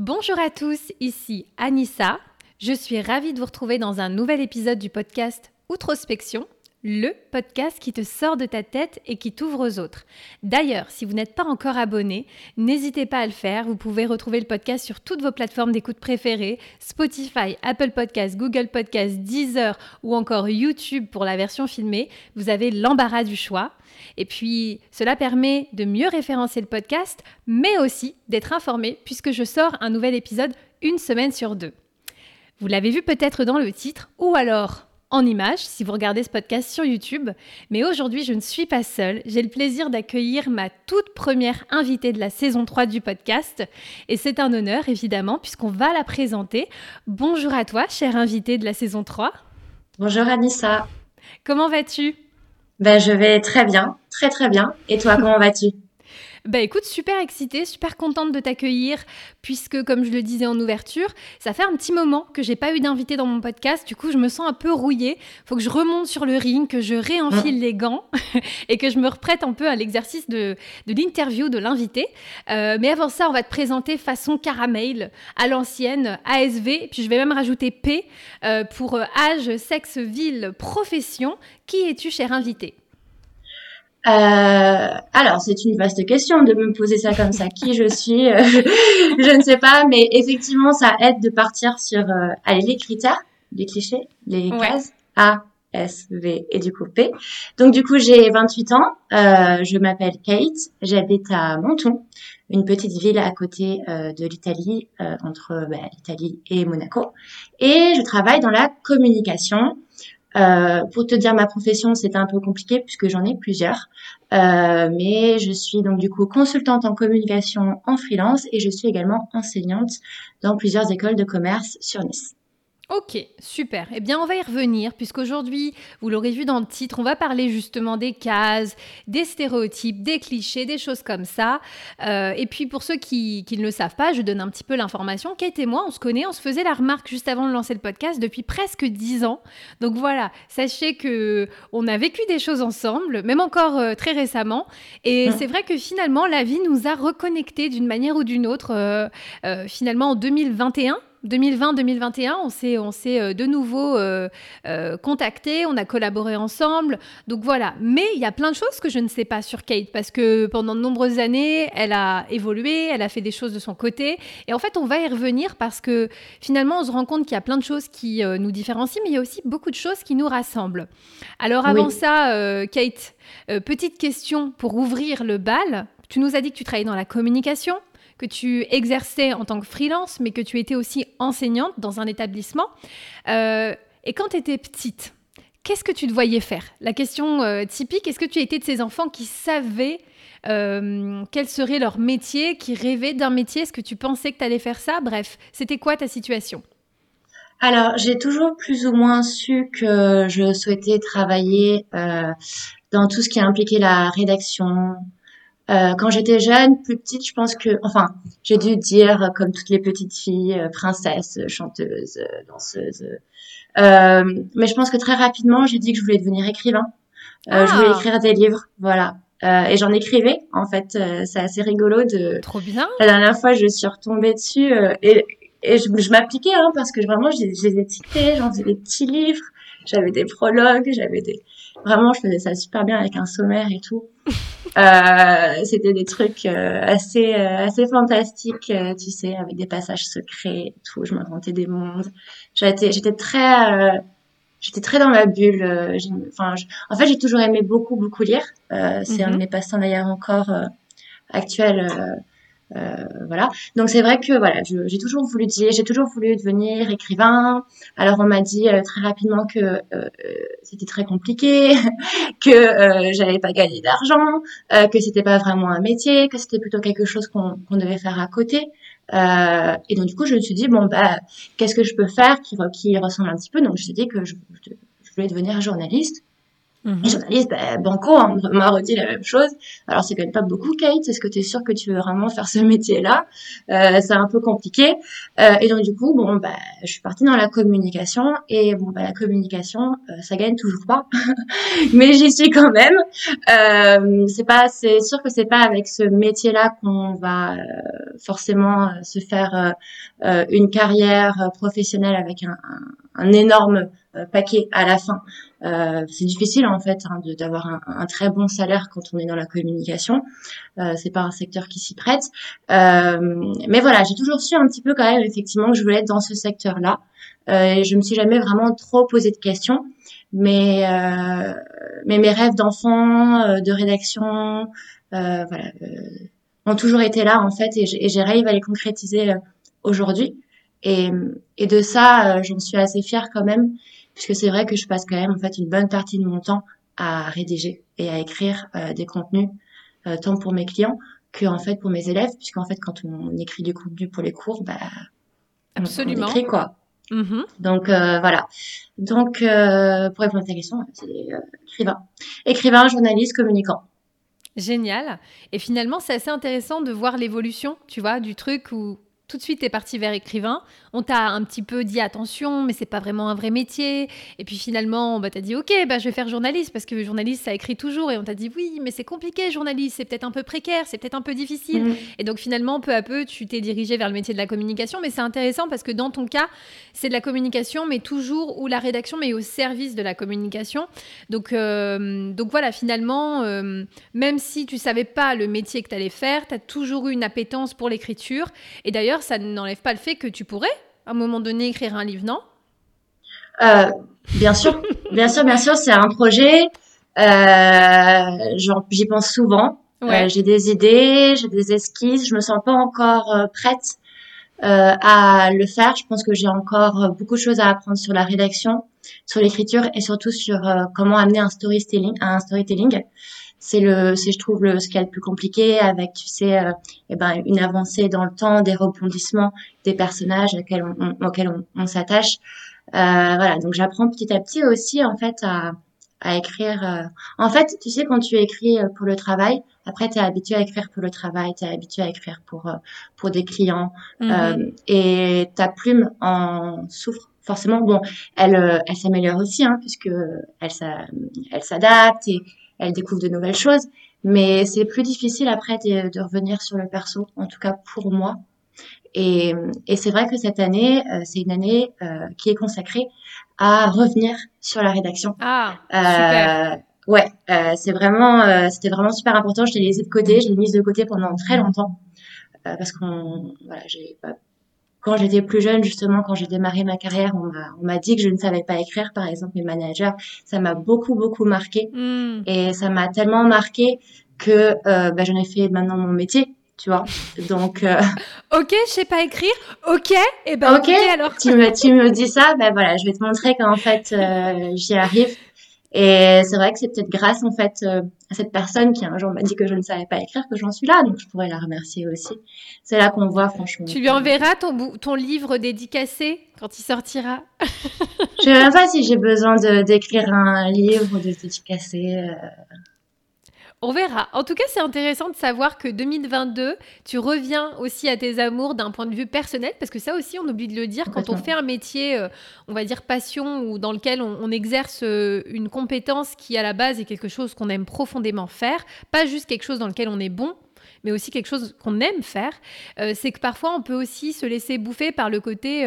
Bonjour à tous, ici Anissa. Je suis ravie de vous retrouver dans un nouvel épisode du podcast Outrospection, le podcast qui te sort de ta tête et qui t'ouvre aux autres. D'ailleurs, si vous n'êtes pas encore abonné, n'hésitez pas à le faire. Vous pouvez retrouver le podcast sur toutes vos plateformes d'écoute préférées, Spotify, Apple Podcasts, Google Podcasts, Deezer ou encore YouTube pour la version filmée. Vous avez l'embarras du choix. Et puis, cela permet de mieux référencer le podcast, mais aussi d'être informé puisque je sors un nouvel épisode une semaine sur deux. Vous l'avez vu peut-être dans le titre, ou alors en images si vous regardez ce podcast sur YouTube. Mais aujourd'hui, je ne suis pas seule. J'ai le plaisir d'accueillir ma toute première invitée de la saison 3 du podcast. Et c'est un honneur, évidemment, puisqu'on va la présenter. Bonjour à toi, chère invitée de la saison 3. Bonjour Anissa. Comment vas-tu? Ben, Je vais très bien, très très bien. Et toi, comment vas-tu? Bah écoute, super excitée, super contente de t'accueillir, puisque comme je le disais en ouverture, ça fait un petit moment que j'ai pas eu d'invité dans mon podcast, du coup je me sens un peu rouillée. Faut que je remonte sur le ring, que je réenfile mm. les gants et que je me reprête un peu à l'exercice de, de l'interview de l'invité. Euh, mais avant ça, on va te présenter façon caramel à l'ancienne, ASV, puis je vais même rajouter P euh, pour euh, âge, sexe, ville, profession. Qui es-tu, cher invité euh, alors, c'est une vaste question de me poser ça comme ça. Qui je suis, euh, je ne sais pas, mais effectivement, ça aide de partir sur euh, allez, les critères, les clichés, les cases A, S, V et du coup P. Donc du coup, j'ai 28 ans, euh, je m'appelle Kate, j'habite à Menton, une petite ville à côté de l'Italie, entre bah, l'Italie et Monaco, et je travaille dans la communication. Euh, pour te dire ma profession, c'est un peu compliqué puisque j'en ai plusieurs. Euh, mais je suis donc du coup consultante en communication en freelance et je suis également enseignante dans plusieurs écoles de commerce sur Nice. Ok, super. Eh bien, on va y revenir, puisqu'aujourd'hui, vous l'aurez vu dans le titre, on va parler justement des cases, des stéréotypes, des clichés, des choses comme ça. Euh, et puis, pour ceux qui, qui, ne le savent pas, je donne un petit peu l'information. Kate et moi, on se connaît, on se faisait la remarque juste avant de lancer le podcast depuis presque dix ans. Donc voilà, sachez que on a vécu des choses ensemble, même encore euh, très récemment. Et c'est vrai que finalement, la vie nous a reconnectés d'une manière ou d'une autre. Euh, finalement, en 2021, 2020-2021, on s'est, on s'est euh, de nouveau euh, euh, contacté, on a collaboré ensemble. Donc voilà. Mais il y a plein de choses que je ne sais pas sur Kate parce que pendant de nombreuses années, elle a évolué, elle a fait des choses de son côté. Et en fait, on va y revenir parce que finalement, on se rend compte qu'il y a plein de choses qui nous différencient, mais il y a aussi beaucoup de choses qui nous rassemblent. Alors avant ça, Kate, petite question pour ouvrir le bal. Tu nous as dit que tu travaillais dans la communication que tu exerçais en tant que freelance, mais que tu étais aussi enseignante dans un établissement. Euh, et quand tu étais petite, qu'est-ce que tu te voyais faire? La question euh, typique, est-ce que tu étais de ces enfants qui savaient euh, quel serait leur métier, qui rêvaient d'un métier? Est-ce que tu pensais que tu allais faire ça? Bref, c'était quoi ta situation? Alors, j'ai toujours plus ou moins su que je souhaitais travailler dans tout ce qui impliquait la rédaction, euh, quand j'étais jeune, plus petite, je pense que, enfin, j'ai dû dire comme toutes les petites filles, euh, princesse, chanteuse, euh, danseuse. Euh, mais je pense que très rapidement, j'ai dit que je voulais devenir écrivain. Euh, Je voulais ah. écrire des livres, voilà. et j'en écrivais, en fait. c'est assez rigolo de. Trop bien. La dernière fois, je suis retombée dessus et, et je, je m'appliquais, hein, parce que vraiment, je, je les ai j'en faisais des petits livres, j'avais des prologues, j'avais des Vraiment, je faisais ça super bien avec un sommaire et tout. Euh, c'était des trucs euh, assez euh, assez fantastiques, euh, tu sais, avec des passages secrets et tout. Je m'inventais des mondes. J'étais j'étais très j'étais très dans ma bulle. Enfin, en fait, j'ai toujours aimé beaucoup beaucoup lire. c'est un de mhm. mes passe-temps d'ailleurs encore actuel euh, voilà. Donc c'est vrai que voilà, j'ai toujours voulu dire, j'ai toujours voulu devenir écrivain. Alors on m'a dit euh, très rapidement que euh, c'était très compliqué, que j'allais pas gagner d'argent, que c'était pas vraiment un métier, que c'était plutôt quelque chose qu'on devait faire à côté. et donc du coup je me suis dit bon bah qu'est-ce que je peux faire qui, qui ressemble un petit peu? Donc je me suis dit que je, je voulais devenir journaliste. Mhm. Les journalistes, bah, Banco on m'a redit la même chose. Alors c'est quand même pas beaucoup, Kate. Est-ce que tu es sûre que tu veux vraiment faire ce métier-là? Euh, C'est un peu compliqué. Euh, et donc du coup, bon, bah, je suis partie dans la communication. Et bon, bah, la communication, euh, ça gagne toujours pas, mais j'y suis quand même. Euh, c'est pas, c'est sûr que c'est pas avec ce métier-là qu'on va euh, forcément se faire une carrière professionnelle avec un, un énorme paquet à la fin. Euh, c'est difficile en fait hein, d'avoir un, très bon salaire quand on est dans la communication. Euh, c'est pas un secteur qui s'y prête. Euh, mais voilà, j'ai toujours su un petit peu quand même effectivement que je voulais être dans ce secteur-là. Euh, et je me suis jamais vraiment trop posé de questions. Mais euh, mais mes rêves d'enfant, euh, de rédaction, voilà, ont toujours été là en fait, et j'arrive à les concrétiser aujourd'hui. Et, et de ça, j'en suis assez fière quand même puisque c'est vrai que je passe quand même en fait une bonne partie de mon temps à rédiger et à écrire euh, des contenus, euh, tant pour mes clients que en fait pour mes élèves, puisqu'en fait quand on écrit du contenu pour les cours, bah Absolument. on écrit quoi. Mm-hmm. Donc euh, voilà. Donc pour répondre à ta question, c'est écrivain, écrivain, journaliste, communicant. Génial. Et finalement, c'est assez intéressant de voir l'évolution, tu vois, du truc où tout de suite, tu es parti vers écrivain. On t'a un petit peu dit attention, mais c'est pas vraiment un vrai métier. Et puis finalement, bah, tu as dit ok, bah, je vais faire journaliste parce que journaliste, ça écrit toujours. Et on t'a dit oui, mais c'est compliqué, journaliste, c'est peut-être un peu précaire, c'est peut-être un peu difficile. Mhm. Et donc finalement, peu à peu, tu t'es dirigé vers le métier de la communication. Mais c'est intéressant parce que dans ton cas, c'est de la communication, mais toujours ou la rédaction, mais au service de la communication. Donc, euh, donc voilà, finalement, euh, même si tu savais pas le métier que tu allais faire, tu as toujours eu une appétence pour l'écriture. Et d'ailleurs, ça n'enlève pas le fait que tu pourrais, à un moment donné, écrire un livre, non? Euh, Bien sûr, bien sûr, bien sûr, c'est un projet. Euh, J'y pense souvent. Euh, j'ai des idées, j'ai des esquisses. Je me sens pas encore prête à le faire. Je pense que j'ai encore beaucoup de choses à apprendre sur la rédaction, sur l'écriture et surtout sur comment amener un storytelling, un storytelling c'est le c'est je trouve le ce qui est le plus compliqué avec tu sais euh, eh ben une avancée dans le temps des rebondissements des personnages auxquels on, auxquels on, on s'attache. Euh, voilà. Donc j'apprends petit à petit aussi en fait à à écrire euh, en fait tu sais quand tu écris euh, pour le travail après tu es habitué à écrire pour le travail tu es habitué à écrire pour pour des clients mm-hmm. et ta plume en souffre forcément. Bon elle elle s'améliore aussi hein puisque elle elle s'adapte et elle découvre de nouvelles choses. Mais c'est plus difficile après de, revenir sur le perso, en tout cas pour moi. Et, et c'est vrai que cette année, euh, c'est une année euh, qui est consacrée à revenir sur la rédaction. Ah, super. Euh, ouais, c'est vraiment, c'était vraiment super important. Je l'ai laissé de côté, je l'ai mise de côté pendant très longtemps parce qu'on, voilà, j'ai pas quand j'étais plus jeune, justement, quand j'ai démarré ma carrière, on m'a dit que je ne savais pas écrire, par exemple, mes managers. Ça m'a beaucoup, beaucoup marqué. Hmm. Et ça m'a tellement marqué que euh, bah, j'en ai fait maintenant mon métier, tu vois. Donc. Euh... ok, je sais pas écrire. Ok, et eh ben. Ok. alors. tu me, tu me dis ça, ben voilà, je vais te montrer qu'en fait euh, j'y arrive. Et c'est vrai que c'est peut-être grâce en fait euh, à cette personne qui un jour m'a dit que je ne savais pas écrire que j'en suis là, donc je pourrais la remercier aussi. C'est là qu'on voit franchement. Tu lui enverras ton, ton livre dédicacé quand il sortira? je ne sais même pas si j'ai besoin d'écrire un livre de dédicacer. Euh... On verra. En tout cas, c'est intéressant de savoir que 2022, tu reviens aussi à tes amours d'un point de vue personnel, parce que ça aussi, on oublie de le dire, quand on fait un métier, euh, on va dire passion, ou dans lequel on, exerce euh, une compétence qui, à la base, est quelque chose qu'on aime profondément faire, pas juste quelque chose dans lequel on est bon, mais aussi quelque chose qu'on aime faire, euh, c'est que parfois, on peut aussi se laisser bouffer par le côté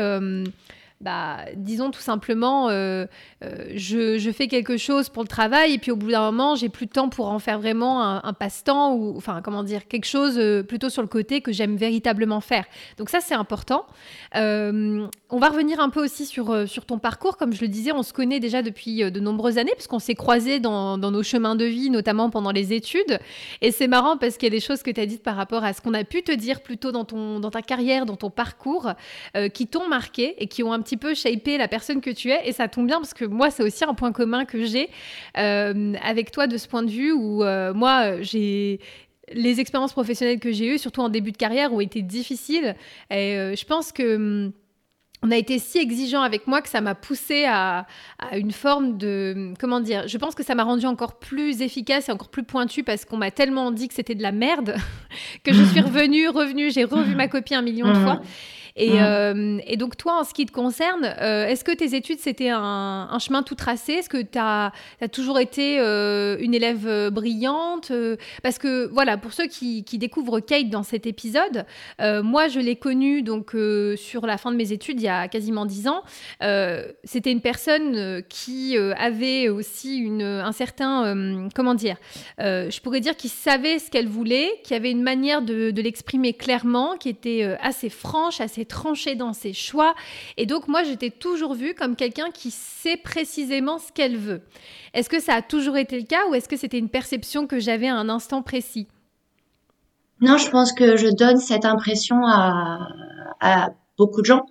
bah, disons tout simplement, euh, euh, je, fais quelque chose pour le travail et puis au bout d'un moment, j'ai plus de temps pour en faire vraiment un, passe-temps ou, enfin, comment dire, quelque chose euh, plutôt sur le côté que j'aime véritablement faire. Donc ça, c'est important. on va revenir un peu aussi sur, sur ton parcours. Comme je le disais, on se connaît déjà depuis de nombreuses années puisqu'on s'est croisés dans, dans, nos chemins de vie, notamment pendant les études. Et c'est marrant parce qu'il y a des choses que tu as dites par rapport à ce qu'on a pu te dire plutôt dans, ton, dans ta carrière, dans ton parcours, qui t'ont marqué et qui ont un petit peu shaper la personne que tu es. Et ça tombe bien parce que moi, c'est aussi un point commun que j'ai euh, avec toi de ce point de vue où euh, moi, j'ai les expériences professionnelles que j'ai eues, surtout en début de carrière, ont été difficiles. Et euh, je pense que hum, on a été si exigeant avec moi que ça m'a poussé à, une forme de comment dire je pense que ça m'a rendu encore plus efficace et encore plus pointu parce qu'on m'a tellement dit que c'était de la merde que je suis revenue revenue j'ai revu ma copie un million de mmh. Fois euh, et, donc, toi, en ce qui te concerne, euh, est-ce que tes études, c'était un, chemin tout tracé? Est-ce que tu as, toujours été euh, une élève brillante? Parce que, voilà, pour ceux qui, découvrent Kate dans cet épisode, moi, je l'ai connue donc, sur la fin de mes études, il y a quasiment dix ans. c'était une personne qui avait aussi une, un certain, comment dire, je pourrais dire qui savait ce qu'elle voulait, qui avait une manière de, de l'exprimer clairement, qui était assez franche, assez tranché dans ses choix. Et donc, moi, j'étais toujours vue comme quelqu'un qui sait précisément ce qu'elle veut. Est-ce que ça a toujours été le cas ou est-ce que c'était une perception que j'avais à un instant précis? Non, je pense que je donne cette impression à, beaucoup de gens.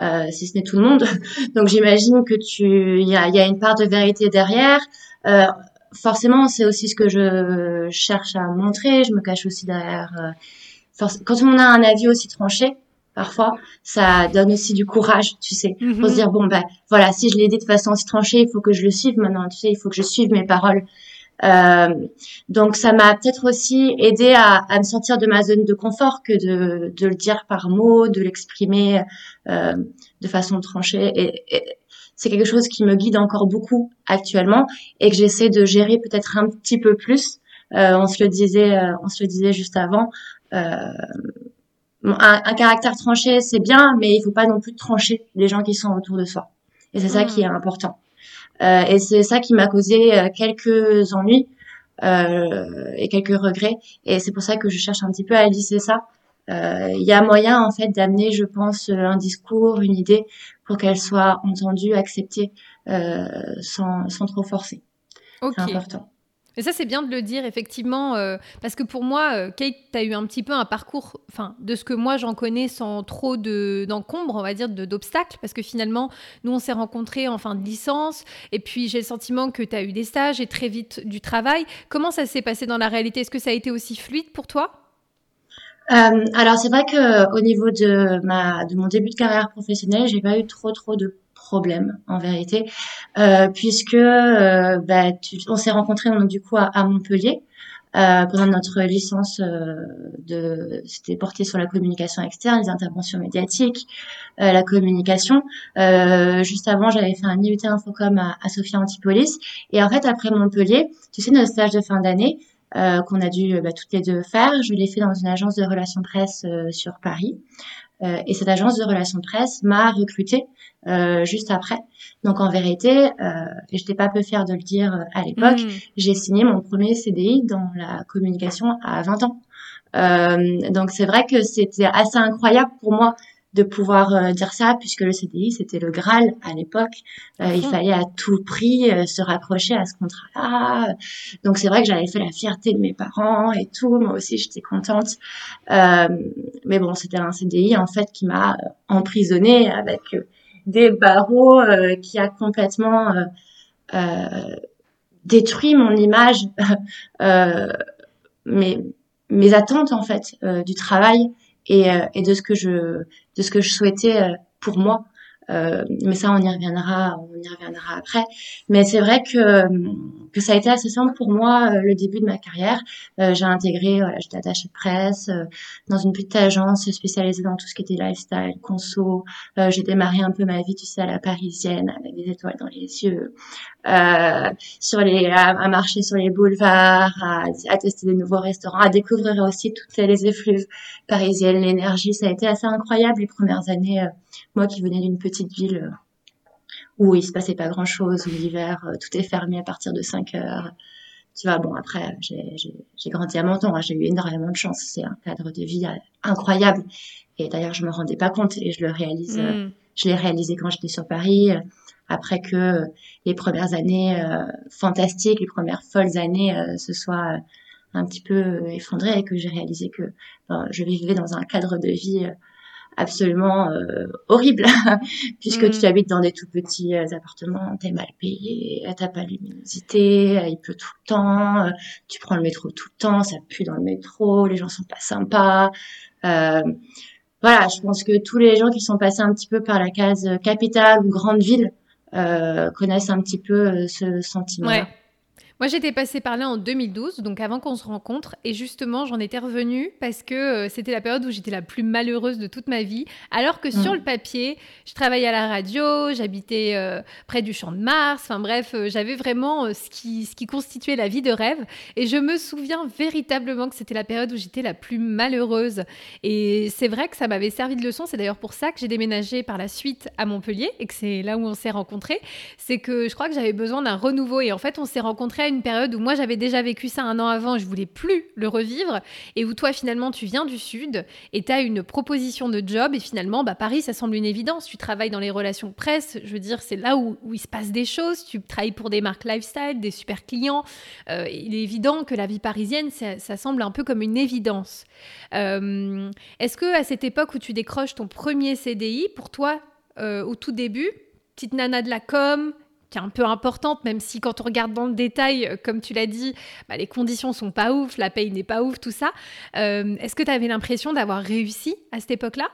Euh, si ce n'est tout le monde. Donc j'imagine que tu, il y a, une part de vérité derrière. Euh, forcément, c'est aussi ce que je cherche à montrer. Je me cache aussi derrière. Euh, quand on a un avis aussi tranché, parfois, ça donne aussi du courage, tu sais, pour se mhm. dire bon ben voilà, si je l'ai dit de façon aussi tranchée, il faut que je le suive maintenant, tu sais, il faut que je suive mes paroles. Euh, donc ça m'a peut-être aussi aidé à, à, me sortir de ma zone de confort que de, de le dire par mots, de l'exprimer euh, de façon tranchée. Et, c'est quelque chose qui me guide encore beaucoup actuellement et que j'essaie de gérer peut-être un petit peu plus. Euh, on se le disait, euh, on se le disait juste avant. Euh, un, caractère tranché, c'est bien, mais il faut pas non plus trancher les gens qui sont autour de soi. Et c'est ça qui est hmm. important. Euh, et c'est ça qui m'a causé euh, quelques ennuis euh, et quelques regrets. Et c'est pour ça que je cherche un petit peu à lisser ça. Euh, il y a moyen en fait d'amener, je pense, un discours, une idée pour qu'elle soit entendue, acceptée, sans, sans trop forcer. C'est important. Et ça, c'est bien de le dire, effectivement, euh, parce que pour moi, euh, Kate, tu as eu un petit peu un parcours, enfin, de ce que moi j'en connais sans trop d'encombre, on va dire, d'obstacles, parce que finalement, nous, on s'est rencontrés en fin de licence, et puis j'ai le sentiment que tu as eu des stages et très vite du travail. Comment ça s'est passé dans la réalité? Est-ce que ça a été aussi fluide pour toi? Euh, alors c'est vrai que au niveau de ma de mon début de carrière professionnelle, j'ai pas eu trop trop de problème en vérité, euh, puisque euh, bah, on s'est rencontrés du coup à, Montpellier. Euh, pendant notre licence de c'était porté sur la communication externe, les interventions médiatiques, la communication. juste avant, j'avais fait un IUT Infocom à, Sophia Antipolis. Et en fait, après Montpellier, tu sais, notre stage de fin d'année, qu'on a dû bah, toutes les deux faire. Je l'ai fait dans une agence de relations presse sur Paris. Et cette agence de relations presse m'a recruté euh, juste après. Donc en vérité, euh, et je n'étais pas peu fière de le dire euh, à l'époque, hmm. j'ai signé mon premier CDI dans la communication à 20 ans. Euh, donc c'est vrai que c'était assez incroyable pour moi de pouvoir euh, dire ça puisque le CDI c'était le Graal à l'époque. Euh, il fallait à tout prix euh, se raccrocher à ce contrat-là. Donc c'est vrai que j'avais fait la fierté de mes parents et tout. Moi aussi j'étais contente. mais bon c'était un CDI en fait qui m'a emprisonnée avec des barreaux qui a complètement détruit mon image, mes mes attentes en fait du travail et, euh, et de ce que je de ce que je souhaitais euh, pour moi. Euh, mais ça, on y reviendra, on y reviendra après. Mais c'est vrai que que ça a été assez simple pour moi le début de ma carrière. j'ai intégré, voilà, j'étais attachée de presse dans une petite agence spécialisée dans tout ce qui était lifestyle, conso. j'ai démarré un peu ma vie, tu sais, à la parisienne, avec des étoiles dans les yeux, sur les, à, marcher sur les boulevards, à, tester des nouveaux restaurants, à découvrir aussi toutes les effluves parisienne, l'énergie. Ça a été assez incroyable les premières années. Euh, moi qui venais d'une petite ville euh, où il se passait pas grand chose, où l'hiver euh, tout est fermé à partir de 5 heures. Tu vois, bon après j'ai grandi à Menton, hein, j'ai eu énormément de chance. C'est un cadre de vie incroyable. Et d'ailleurs je me rendais pas compte et je le réalise. Mm. je l'ai réalisé quand j'étais sur Paris après que les premières années fantastiques, les premières folles années se soient un petit peu euh, effondrée et que j'ai réalisé que je vivais dans un cadre de vie euh, absolument euh, horrible puisque tu mm. habites dans des tout petits appartements, t'es mal payé, t'as pas luminosité, il pleut tout le temps, tu prends le métro tout le temps, ça pue dans le métro, les gens sont pas sympas. voilà, je pense que tous les gens qui sont passés un petit peu par la case capitale ou grande ville connaissent un petit peu ce sentiment. -là. Moi, j'étais passée par là en 2012, donc avant qu'on se rencontre, et justement, j'en étais revenue parce que euh, c'était la période où j'étais la plus malheureuse de toute ma vie, alors que sur mm. le papier, je travaillais à la radio, j'habitais euh, près du champ de Mars, enfin bref, euh, j'avais vraiment ce, qui, ce qui constituait la vie de rêve, et je me souviens véritablement que c'était la période où j'étais la plus malheureuse. Et c'est vrai que ça m'avait servi de leçon, c'est d'ailleurs pour ça que j'ai déménagé par la suite à Montpellier, et que c'est là où on s'est rencontrés, c'est que je crois que j'avais besoin d'un renouveau, et en fait, on s'est rencontrés à une période où moi j'avais déjà vécu ça un an avant, je voulais plus le revivre, et où toi finalement tu viens du sud et tu as une proposition de job, et finalement bah, Paris ça semble une évidence, tu travailles dans les relations presse, je veux dire c'est là où, il se passe des choses, tu travailles pour des marques lifestyle, des super clients, euh, il est évident que la vie parisienne ça, semble un peu comme une évidence. Euh, est-ce que à cette époque où tu décroches ton premier CDI, pour toi euh, au tout début, petite nana de la com, qui est un peu importante, même si quand on regarde dans le détail, euh, comme tu l'as dit, bah, les conditions sont pas ouf, la paye n'est pas ouf, tout ça. Euh, est-ce que tu avais l'impression d'avoir réussi à cette époque-là?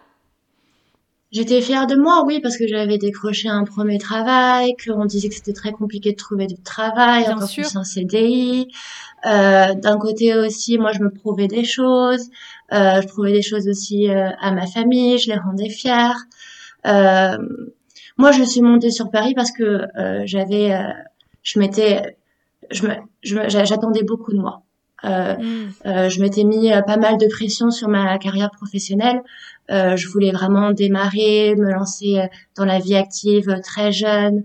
J'étais fière de moi, oui, parce que j'avais décroché un premier travail, qu'on disait que c'était très compliqué de trouver du travail, Bien encore sûr. plus un CDI. Euh, D'un côté aussi, moi, je me prouvais des choses. Euh, je prouvais des choses aussi euh, à ma famille, je les rendais fiers. Euh, moi, je suis montée sur Paris parce que euh, j'avais, euh, je m'étais, je j'attendais beaucoup de moi. Euh, mm. euh, je m'étais mis pas mal de pression sur ma carrière professionnelle. je voulais vraiment démarrer, me lancer dans la vie active très jeune,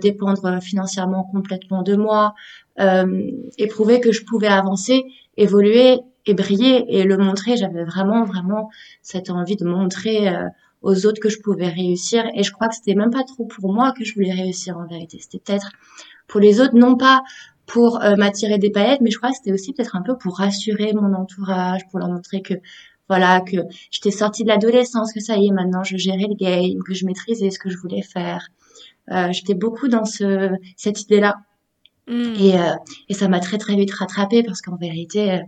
dépendre financièrement complètement de moi, et prouver que je pouvais avancer, évoluer et briller et le montrer. J'avais vraiment, vraiment cette envie de montrer aux autres que je pouvais réussir. Et je crois que c'était même pas trop pour moi que je voulais réussir en vérité. C'était peut-être pour les autres, non pas pour euh, m'attirer des paillettes, mais je crois que c'était aussi peut-être un peu pour rassurer mon entourage, pour leur montrer que voilà que j'étais sortie de l'adolescence, que ça y est, maintenant je gérais le game, que je maîtrisais ce que je voulais faire. Euh, j'étais beaucoup dans ce cette idée-là. Hmm. Et, euh, et ça m'a très très vite rattrapée parce qu'en vérité, euh,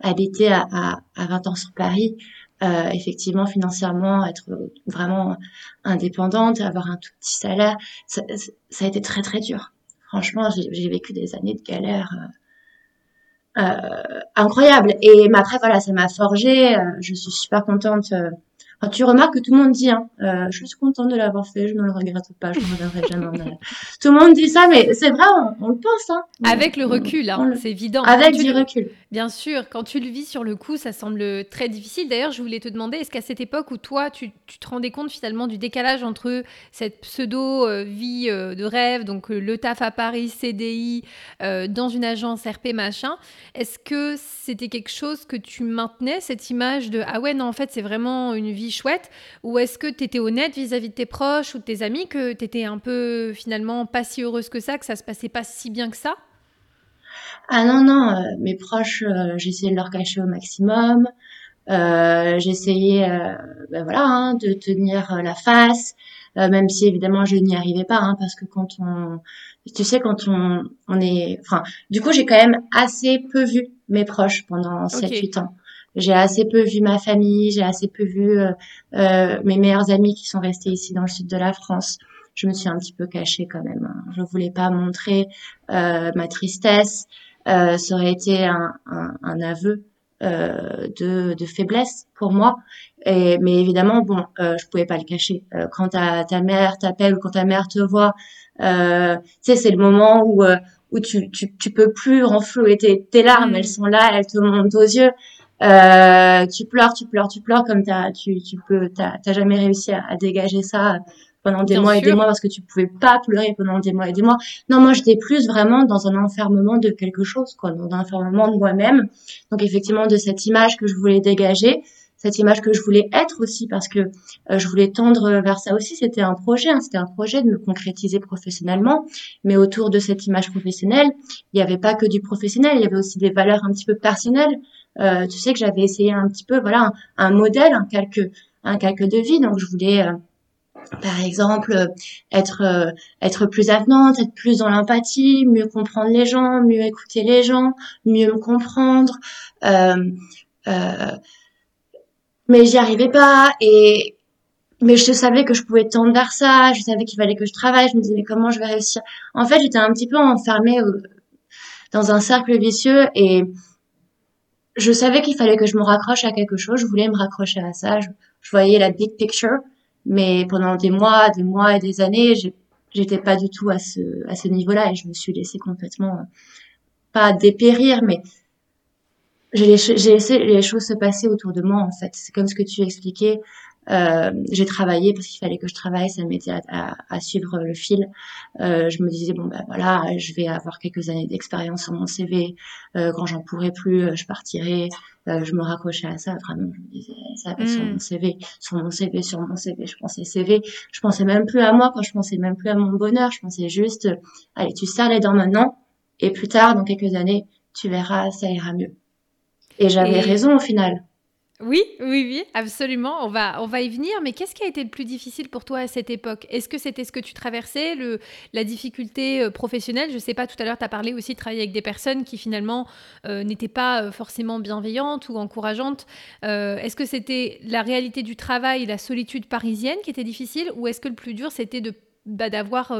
habiter à, à, à 20 ans sur Paris, euh, effectivement financièrement être vraiment indépendante, avoir un tout petit salaire, ça, ça a été très très dur. Franchement, j'ai vécu des années de galère euh, euh, incroyables. Et après voilà, ça m'a forgé. Euh, je suis super contente euh, tu remarques que tout le monde dit, hein, euh, je suis contente de l'avoir fait, je ne le regrette pas, je ne reviendrai jamais en arrière. Tout le monde dit ça, mais c'est vrai, on, le pense. Hein. Avec le recul, hein, c'est évident. Avec du recul. Bien sûr, quand tu le vis sur le coup, ça semble très difficile. D'ailleurs, je voulais te demander, est-ce qu'à cette époque où toi, tu, te rendais compte finalement du décalage entre cette pseudo-vie euh, de rêve, donc euh, le taf à Paris, CDI, dans une agence RP machin, est-ce que c'était quelque chose que tu maintenais, cette image de, ah ouais, non, en fait, c'est vraiment une vie chouette? Ou est-ce que tu étais honnête vis-à-vis de tes proches ou de tes amis, que tu étais un peu finalement pas si heureuse que ça, que ça se passait pas si bien que ça? Ah non, non, euh, mes proches, euh, j'essayais de leur cacher au maximum. Euh, j'essayais ben voilà, hein, de tenir la face, même si évidemment je n'y arrivais pas, hein, parce que quand on, tu sais, quand on, on est, enfin, du coup j'ai quand même assez peu vu mes proches pendant 7-8 ans j'ai assez peu vu ma famille, j'ai assez peu vu euh, euh, mes meilleurs amis qui sont restés ici dans le sud de la France. Je me suis un petit peu cachée quand même. Hein. Je voulais pas montrer euh, ma tristesse. Euh, ça aurait été un, un, un aveu euh, de, de, faiblesse pour moi. Et, mais évidemment, bon, euh, je pouvais pas le cacher. Euh, quand ta, ta mère t'appelle ou quand ta mère te voit, euh, tu sais, c'est le moment où où tu, tu, tu peux plus renflouer tes, tes larmes. Elles sont là, elles te montent aux yeux. Euh, tu pleures, tu pleures, tu pleures comme t'as, tu, tu peux, t'as, jamais réussi à, dégager ça pendant des mois et des mois parce que tu pouvais pas pleurer pendant des mois et des mois. Non, moi j'étais plus vraiment dans un enfermement de quelque chose, quoi, dans un enfermement de moi-même. Donc effectivement de cette image que je voulais dégager, cette image que je voulais être aussi parce que euh, je voulais tendre vers ça aussi. C'était un projet, hein, c'était un projet de me concrétiser professionnellement. Mais autour de cette image professionnelle, il n'y avait pas que du professionnel, il y avait aussi des valeurs un petit peu personnelles. Euh, tu sais que j'avais essayé un petit peu, voilà, un, modèle, un calque, un calque de vie. Donc je voulais, euh, par exemple, être euh, être plus avenante, être plus dans l'empathie, mieux comprendre les gens, mieux écouter les gens, mieux me comprendre. mais j'y arrivais pas et mais je savais que je pouvais tendre vers ça, je savais qu'il fallait que je travaille, je me disais mais comment je vais réussir? En fait, j'étais un petit peu enfermée dans un cercle vicieux et je savais qu'il fallait que je me raccroche à quelque chose, je voulais me raccrocher à ça, je, voyais la big picture, mais pendant des mois, des mois et des années, j'étais pas du tout à ce niveau-là et je me suis laissée complètement pas dépérir mais j'ai laissé les choses se passer autour de moi en fait. C'est comme ce que tu expliquais. Euh, j'ai travaillé parce qu'il fallait que je travaille, ça m'aidait à, à, à, suivre le fil. Euh, je me disais bon ben voilà, je vais avoir quelques années d'expérience sur mon CV. Euh, quand j'en pourrai plus, euh, je partirai. Euh, je me raccrochais à ça vraiment. Je me disais ça va sur hmm. mon CV, sur mon CV, sur mon CV. Je pensais CV. Je pensais même plus à moi quand je pensais même plus à mon bonheur. Je pensais juste allez tu serres les dents maintenant et plus tard dans quelques années tu verras ça ira mieux. Et j'avais raison au final. Oui, oui, oui, absolument. On va, on va y venir. Mais qu'est-ce qui a été le plus difficile pour toi à cette époque? Est-ce que c'était ce que tu traversais, la difficulté euh, professionnelle? Je ne sais pas, tout à l'heure, tu as parlé aussi de travailler avec des personnes qui finalement euh, n'étaient pas euh, forcément bienveillantes ou encourageantes. est-ce que c'était la réalité du travail, la solitude parisienne qui était difficile? Ou est-ce que le plus dur, c'était de bah, d'avoir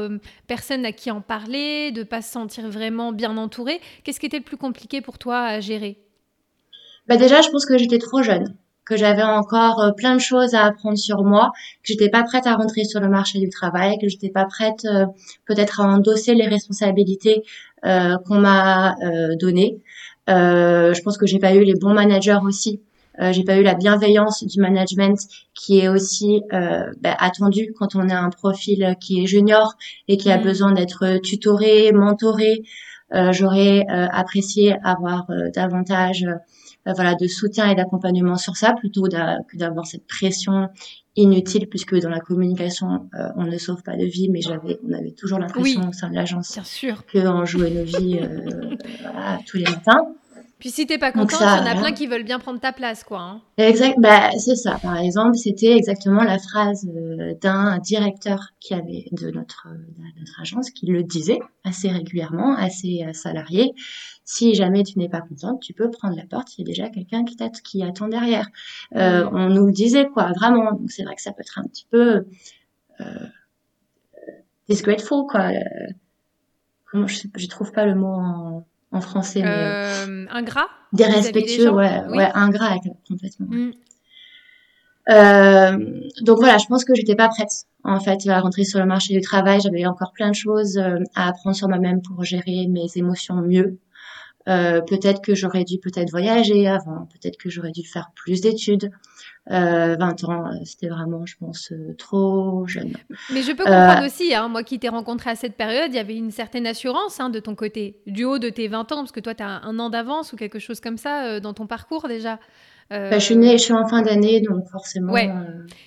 personne à qui en parler, de pas se sentir vraiment bien entouré. Qu'est-ce qui était le plus compliqué pour toi à gérer? Bah déjà, je pense que j'étais trop jeune, que j'avais encore euh, plein de choses à apprendre sur moi, que j'étais pas prête à rentrer sur le marché du travail, que j'étais pas prête euh, peut-être à endosser les responsabilités euh, qu'on m'a euh, données. je pense que j'ai pas eu les bons managers aussi. j'ai pas eu la bienveillance du management qui est aussi bah, attendu quand on a un profil qui est junior et qui a mmh. besoin d'être tutoré, mentoré. J'aurais apprécié avoir davantage euh, voilà, de soutien et d'accompagnement sur ça plutôt que d'avoir cette pression inutile puisque dans la communication euh, on ne sauve pas de vie mais j'avais on avait toujours l'impression au sein de l'agence qu'on jouait nos vies euh, voilà, tous les matins puis si t'es pas content, il y en a plein qui veulent bien prendre ta place, quoi. Hein. Exact, bah, c'est ça. Par exemple, c'était exactement la phrase d'un directeur qui avait de notre, de notre agence qui le disait assez régulièrement à ses salariés. Si jamais tu n'es pas contente, tu peux prendre la porte, il y a déjà quelqu'un qui, qui attend derrière. Euh, on nous le disait, quoi, vraiment. Donc c'est vrai que ça peut être un petit peu euh, disgrateful, quoi. Comment je, je trouve pas le mot en, en français. Mais, euh, ingrat Dérespectueux, ouais, ouais, ingrat complètement. Mm. Euh, donc voilà, je pense que j'étais pas prête en fait à rentrer sur le marché du travail. J'avais encore plein de choses euh, à apprendre sur moi-même pour gérer mes émotions mieux. Euh, peut-être que j'aurais dû peut-être voyager avant, peut-être que j'aurais dû faire plus d'études. Euh, 20 ans, euh, c'était vraiment, je pense, euh, trop jeune. Mais je peux comprendre aussi, hein, moi qui t'ai rencontré à cette période, il y avait une certaine assurance hein, de ton côté, du haut de tes 20 ans, parce que toi, tu as un an d'avance ou quelque chose comme ça dans ton parcours déjà. Bah, je suis née, je suis en fin d'année, donc forcément. Ouais.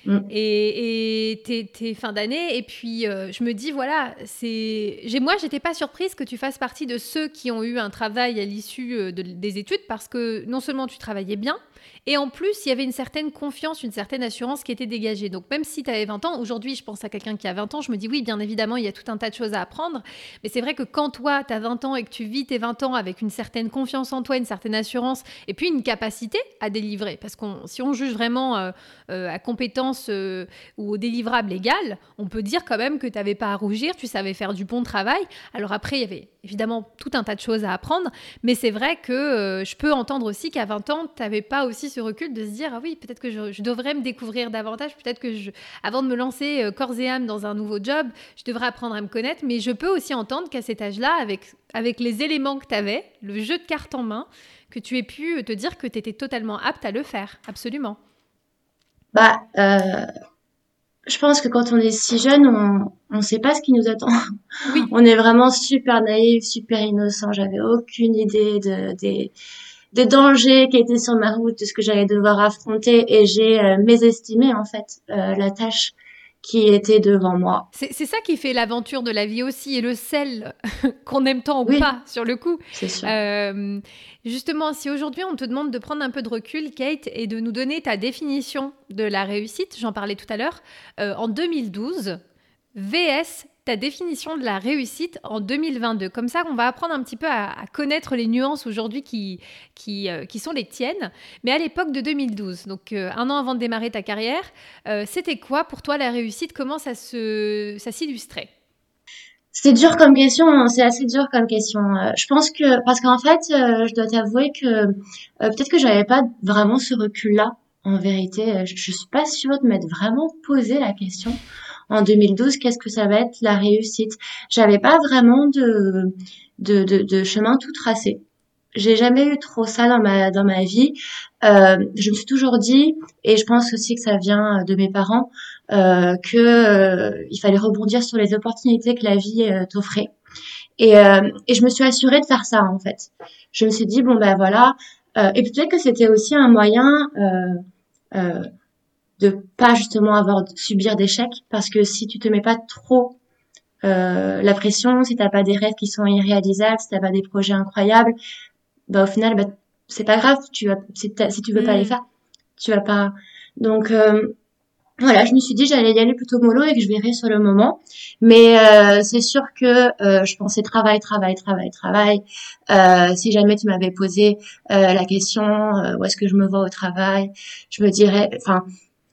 Euh, mm. Et t'es fin d'année, et puis euh, je me dis voilà, c'est, moi j'étais pas surprise que tu fasses partie de ceux qui ont eu un travail à l'issue euh, des études parce que non seulement tu travaillais bien, et en plus, il y avait une certaine confiance, une certaine assurance qui était dégagée. Donc même si tu avais 20 ans, aujourd'hui, je pense à quelqu'un qui a 20 ans, je me dis oui, bien évidemment, il y a tout un tas de choses à apprendre. Mais c'est vrai que quand toi, tu as 20 ans et que tu vis tes 20 ans avec une certaine confiance en toi, une certaine assurance, et puis une capacité à délivrer, parce que si on juge vraiment euh, euh, à compétence euh, ou au délivrable égal, on peut dire quand même que tu n'avais pas à rougir, tu savais faire du bon travail. Alors après, il y avait évidemment tout un tas de choses à apprendre, mais c'est vrai que je peux entendre aussi qu'à 20 ans, tu n'avais pas aussi ce recul de se dire ah oui peut-être que je, devrais me découvrir davantage peut-être que je, avant de me lancer euh, corps et âme dans un nouveau job je devrais apprendre à me connaître mais je peux aussi entendre qu'à cet âge-là avec avec les éléments que tu avais le jeu de cartes en main que tu aies pu te dire que tu étais totalement apte à le faire absolument bah euh, je pense que quand on est si jeune, on ne sait pas ce qui nous attend. Oui. On est vraiment super naïf, super innocent. J'avais aucune idée de, des, des dangers qui étaient sur ma route, de ce que j'allais devoir affronter, et j'ai euh, mésestimé en fait euh, la tâche qui était devant moi. C'est ça qui fait l'aventure de la vie aussi, et le sel qu'on aime tant ou pas sur le coup. Sûr. Euh, justement, si aujourd'hui on te demande de prendre un peu de recul, Kate, et de nous donner ta définition de la réussite, j'en parlais tout à l'heure, en 2012, VS ta définition de la réussite en 2022. Comme ça, on va apprendre un petit peu à, connaître les nuances aujourd'hui qui, qui, euh, qui, sont les tiennes. Mais à l'époque de 2012, donc euh, un an avant de démarrer ta carrière, euh, c'était quoi pour toi la réussite? Comment ça s'illustrait? C'est dur comme question, hein, c'est assez dur comme question. je pense que parce qu'en fait, je dois t'avouer que peut-être que j'avais pas vraiment ce recul-là. En vérité, je, je suis pas sûre de m'être vraiment posé la question en 2012, qu'est-ce que ça va être la réussite? J'avais pas vraiment de, de, de, chemin tout tracé. J'ai jamais eu trop ça dans ma dans ma vie. Euh, je me suis toujours dit, et je pense aussi que ça vient de mes parents, euh, que euh, il fallait rebondir sur les opportunités que la vie euh, t'offrait. Et, euh, et je me suis assurée de faire ça en fait. Je me suis dit bon ben voilà. et peut-être que c'était aussi un moyen de pas justement avoir subir d'échecs parce que si tu te mets pas trop euh, la pression, si t'as pas des rêves qui sont irréalisables, si t'as pas des projets incroyables, bah au final bah, c'est pas grave, tu vas si, si tu veux pas les mm. faire, tu vas pas. Donc euh, voilà, je me suis dit j'allais y aller plutôt mollo et que je verrais sur le moment. Mais euh, c'est sûr que euh, je pensais travail, travail, travail, travail. Euh, si jamais tu m'avais posé euh, la question où est-ce que je me vois au travail, je me dirais, enfin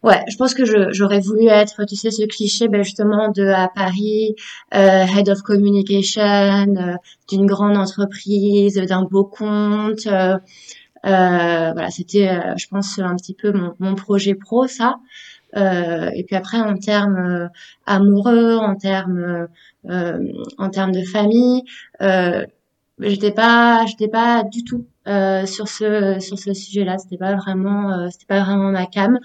Ouais, je pense que j'aurais voulu être, tu sais, ce cliché, ben justement, de à Paris, euh, head of communication, euh, d'une grande entreprise, d'un beau compte. Euh, euh voilà, c'était, euh, je pense, un petit peu mon, mon projet pro, ça. et puis après, en termes amoureux, en termes, en termes de famille, j'étais pas, j'étais pas du tout sur ce sur ce sujet-là. C'était pas vraiment, c'était pas vraiment ma cam.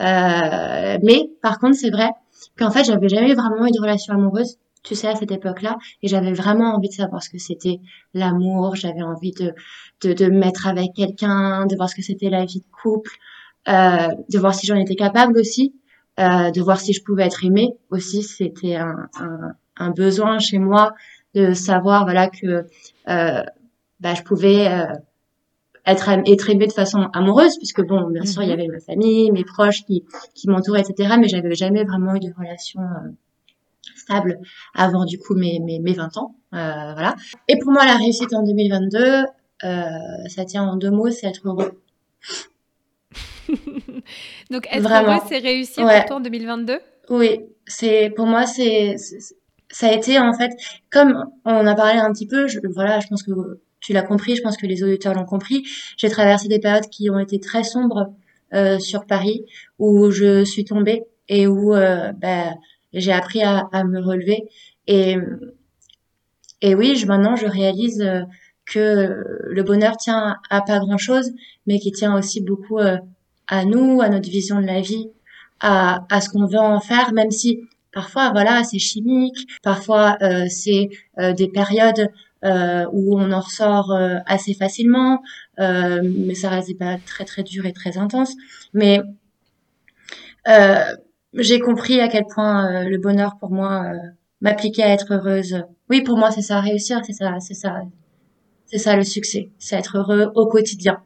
Euh, mais par contre, c'est vrai qu'en fait, j'avais jamais vraiment eu de relation amoureuse, tu sais, à cette époque-là, et j'avais vraiment envie de savoir ce que c'était l'amour. J'avais envie de, de de me mettre avec quelqu'un, de voir ce que c'était la vie de couple, euh, de voir si j'en étais capable aussi, euh, de voir si je pouvais être aimée aussi. C'était un, un, un, besoin chez moi de savoir, voilà, que euh, bah, je pouvais euh, être, être aimée de façon amoureuse, puisque bon, bien sûr, il y mhm. avait ma famille, mes proches qui, qui m'entouraient, etc. Mais j'avais jamais vraiment eu de relation euh, stable avant du coup mes, mes, mes 20 ans. Euh, voilà. Et pour moi, la réussite en 2022, euh, ça tient en deux mots, c'est être heureux. Donc être heureux, c'est réussir pour toi en 2022 Oui, c'est pour moi, c'est ça a été en fait comme on a parlé un petit peu. Je, voilà, je pense que tu l'as compris, je pense que les auditeurs l'ont compris. J'ai traversé des périodes qui ont été très sombres euh, sur Paris, où je suis tombée et où euh, bah, j'ai appris à, à, me relever. Et, et oui, je, maintenant, je réalise euh, que le bonheur tient à pas grand-chose, mais qui tient aussi beaucoup euh, à nous, à notre vision de la vie, à, à ce qu'on veut en faire, même si parfois, voilà, c'est chimique, parfois euh, c'est des périodes euh, où on en ressort euh, assez facilement, euh, mais ça reste pas très très dur et très intense. Mais j'ai compris à quel point le bonheur pour moi m'appliquait à être heureuse. Oui, pour moi, c'est ça, réussir, c'est ça, c'est ça, c'est ça le succès, c'est être heureux au quotidien,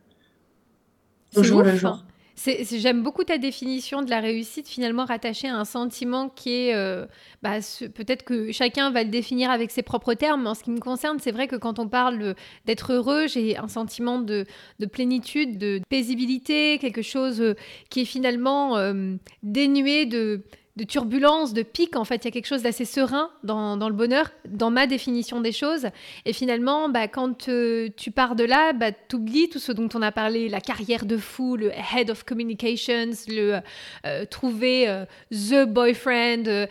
au jour le jour. J'aime beaucoup ta définition de la réussite, finalement rattachée à un sentiment qui est, euh, bah, peut-être que chacun va le définir avec ses propres termes, en ce qui me concerne, c'est vrai que quand on parle d'être heureux, j'ai un sentiment de, plénitude, de paisibilité, quelque chose euh, qui est finalement euh, dénué de, de turbulence, de pic. En fait, il y a quelque chose d'assez serein dans, le bonheur, dans ma définition des choses. Et finalement, bah, quand euh, tu pars de là, bah, tu oublies tout ce dont on a parlé, la carrière de fou, le head of communications, le euh, trouver euh, the boyfriend,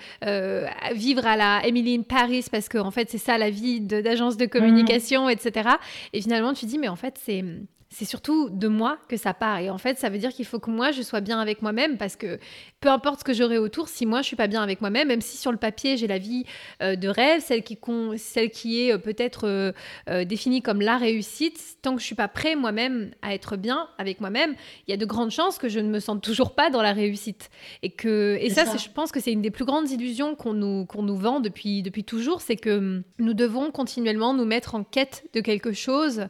vivre à la Emily in Paris, parce qu'en en fait, c'est ça la vie d'agence de, communication, mmh. etc. Et finalement, tu dis, mais en fait, c'est c'est surtout de moi que ça part. Et en fait, ça veut dire qu'il faut que moi, je sois bien avec moi-même parce que peu importe ce que j'aurai autour, si moi, je suis pas bien avec moi-même, même si sur le papier, j'ai la vie euh, de rêve, celle qui, celle qui est euh, peut-être euh, définie comme la réussite, tant que je suis pas prêt moi-même à être bien avec moi-même, il y a de grandes chances que je ne me sente toujours pas dans la réussite. Et, que, et ça, je pense que c'est une des plus grandes illusions qu'on nous, qu'on nous vend depuis, depuis toujours, c'est que hum, nous devons continuellement nous mettre en quête de quelque chose,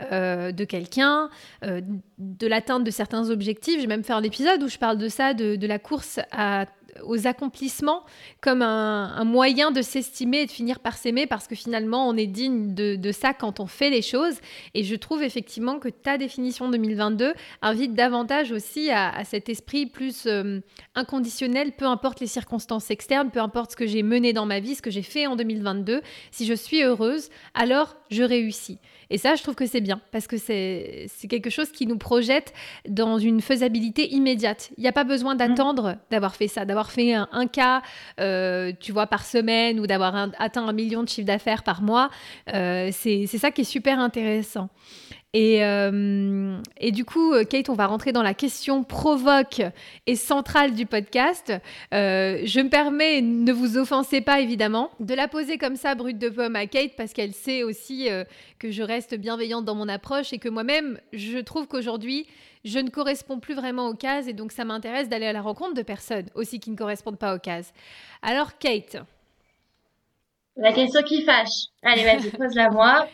de quelqu'un euh, de l'atteinte de certains objectifs. J'ai même fait un épisode où je parle de ça, de, la course aux accomplissements comme un, moyen de s'estimer et de finir par s'aimer parce que finalement on est digne de, ça quand on fait les choses. Et je trouve effectivement que ta définition 2022 invite davantage aussi à, cet esprit plus euh, inconditionnel, peu importe les circonstances externes, peu importe ce que j'ai mené dans ma vie, ce que j'ai fait en 2022. Si je suis heureuse, alors je réussis. Et ça, je trouve que c'est bien parce que c'est quelque chose qui nous projette dans une faisabilité immédiate. Il n'y a pas besoin d'attendre d'avoir fait ça, d'avoir fait un, cas, euh, tu vois, par semaine ou d'avoir atteint un million de chiffre d'affaires par mois. Euh, c'est ça qui est super intéressant. Et, euh, et, du coup, Kate, on va rentrer dans la question provoque et centrale du podcast. Euh, je me permets, ne vous offensez pas évidemment, de la poser comme ça, brute de pomme à Kate, parce qu'elle sait aussi euh, que je reste bienveillante dans mon approche et que moi-même, je trouve qu'aujourd'hui, je ne corresponds plus vraiment aux cases et donc ça m'intéresse d'aller à la rencontre de personnes aussi qui ne correspondent pas aux cases. Alors, Kate. La question qui fâche. Allez, vas-y, pose-la moi.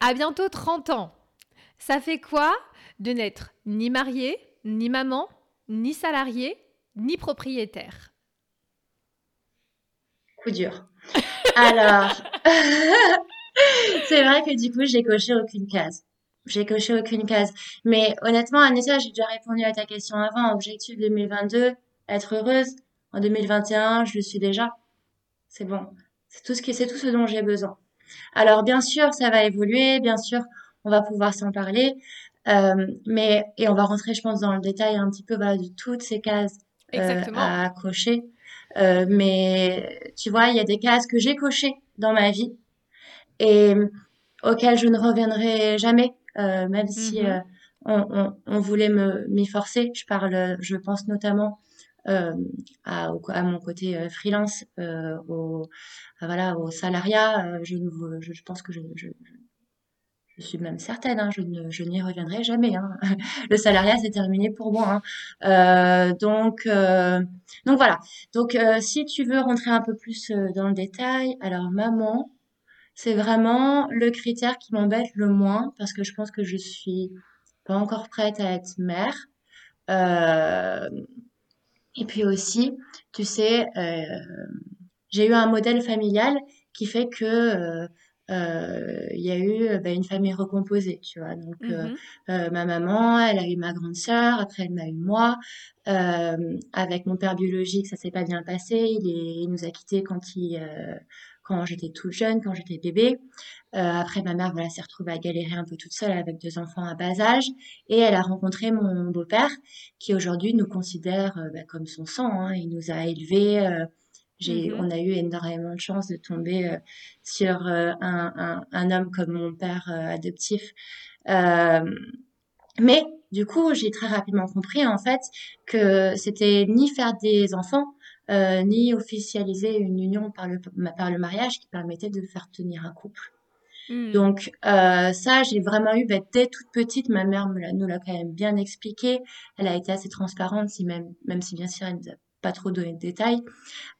À bientôt 30 ans. Ça fait quoi de n'être ni marié, ni maman, ni salarié, ni propriétaire? Coup dur. Alors, c'est vrai que du coup, j'ai coché aucune case. J'ai coché aucune case. Mais honnêtement, Anissa, j'ai déjà répondu à ta question avant. Objectif 2022, être heureuse. En 2021, je le suis déjà. C'est bon. C'est tout ce qui, c'est tout ce dont j'ai besoin. Alors, bien sûr, ça va évoluer. Bien sûr, on va pouvoir s'en parler. Euh, mais et on va rentrer, je pense, dans le détail un petit peu de toutes ces cases euh, à cocher. Euh, mais tu vois, il y a des cases que j'ai cochées dans ma vie et auxquelles je ne reviendrai jamais, même si mm-hmm. on, on, voulait me m'y forcer. Je parle, je pense notamment à, à, mon côté freelance, au voilà, au salariat. je, je, je pense que je, je, je suis même certaine, hein, je, ne, je n'y reviendrai jamais. Hein. Le salariat, c'est terminé pour moi. Hein. Euh, donc, euh, donc voilà. Donc, euh, si tu veux rentrer un peu plus dans le détail, alors maman, c'est vraiment le critère qui m'embête le moins parce que je pense que je suis pas encore prête à être mère. Et puis aussi, tu sais, j'ai eu un modèle familial qui fait que il y a eu bah, une famille recomposée, tu vois. Donc, euh, euh, ma maman, elle a eu ma grande sœur, après elle m'a eu moi. avec mon père biologique, ça s'est pas bien passé. Il, est, il nous a quittés quand il, quand j'étais toute jeune, quand j'étais bébé. après, ma mère, voilà, s'est retrouvée à galérer un peu toute seule avec deux enfants à bas âge, et elle a rencontré mon beau-père, qui aujourd'hui nous considère bah, comme son sang. Hein. Il nous a élevés j'ai, mmh on a eu énormément de chance de tomber euh, sur euh, un, un, un, homme comme mon père euh, adoptif. mais du coup, j'ai très rapidement compris en fait que c'était ni faire des enfants, ni officialiser une union par le, par le mariage qui permettait de faire tenir un couple. Mmh. Donc ça, j'ai vraiment eu bah, dès toute petite, ma mère me l'a, nous l'a quand même bien expliqué. Elle a été assez transparente, si même, même si bien sûr elle nous a pas trop donner de détails.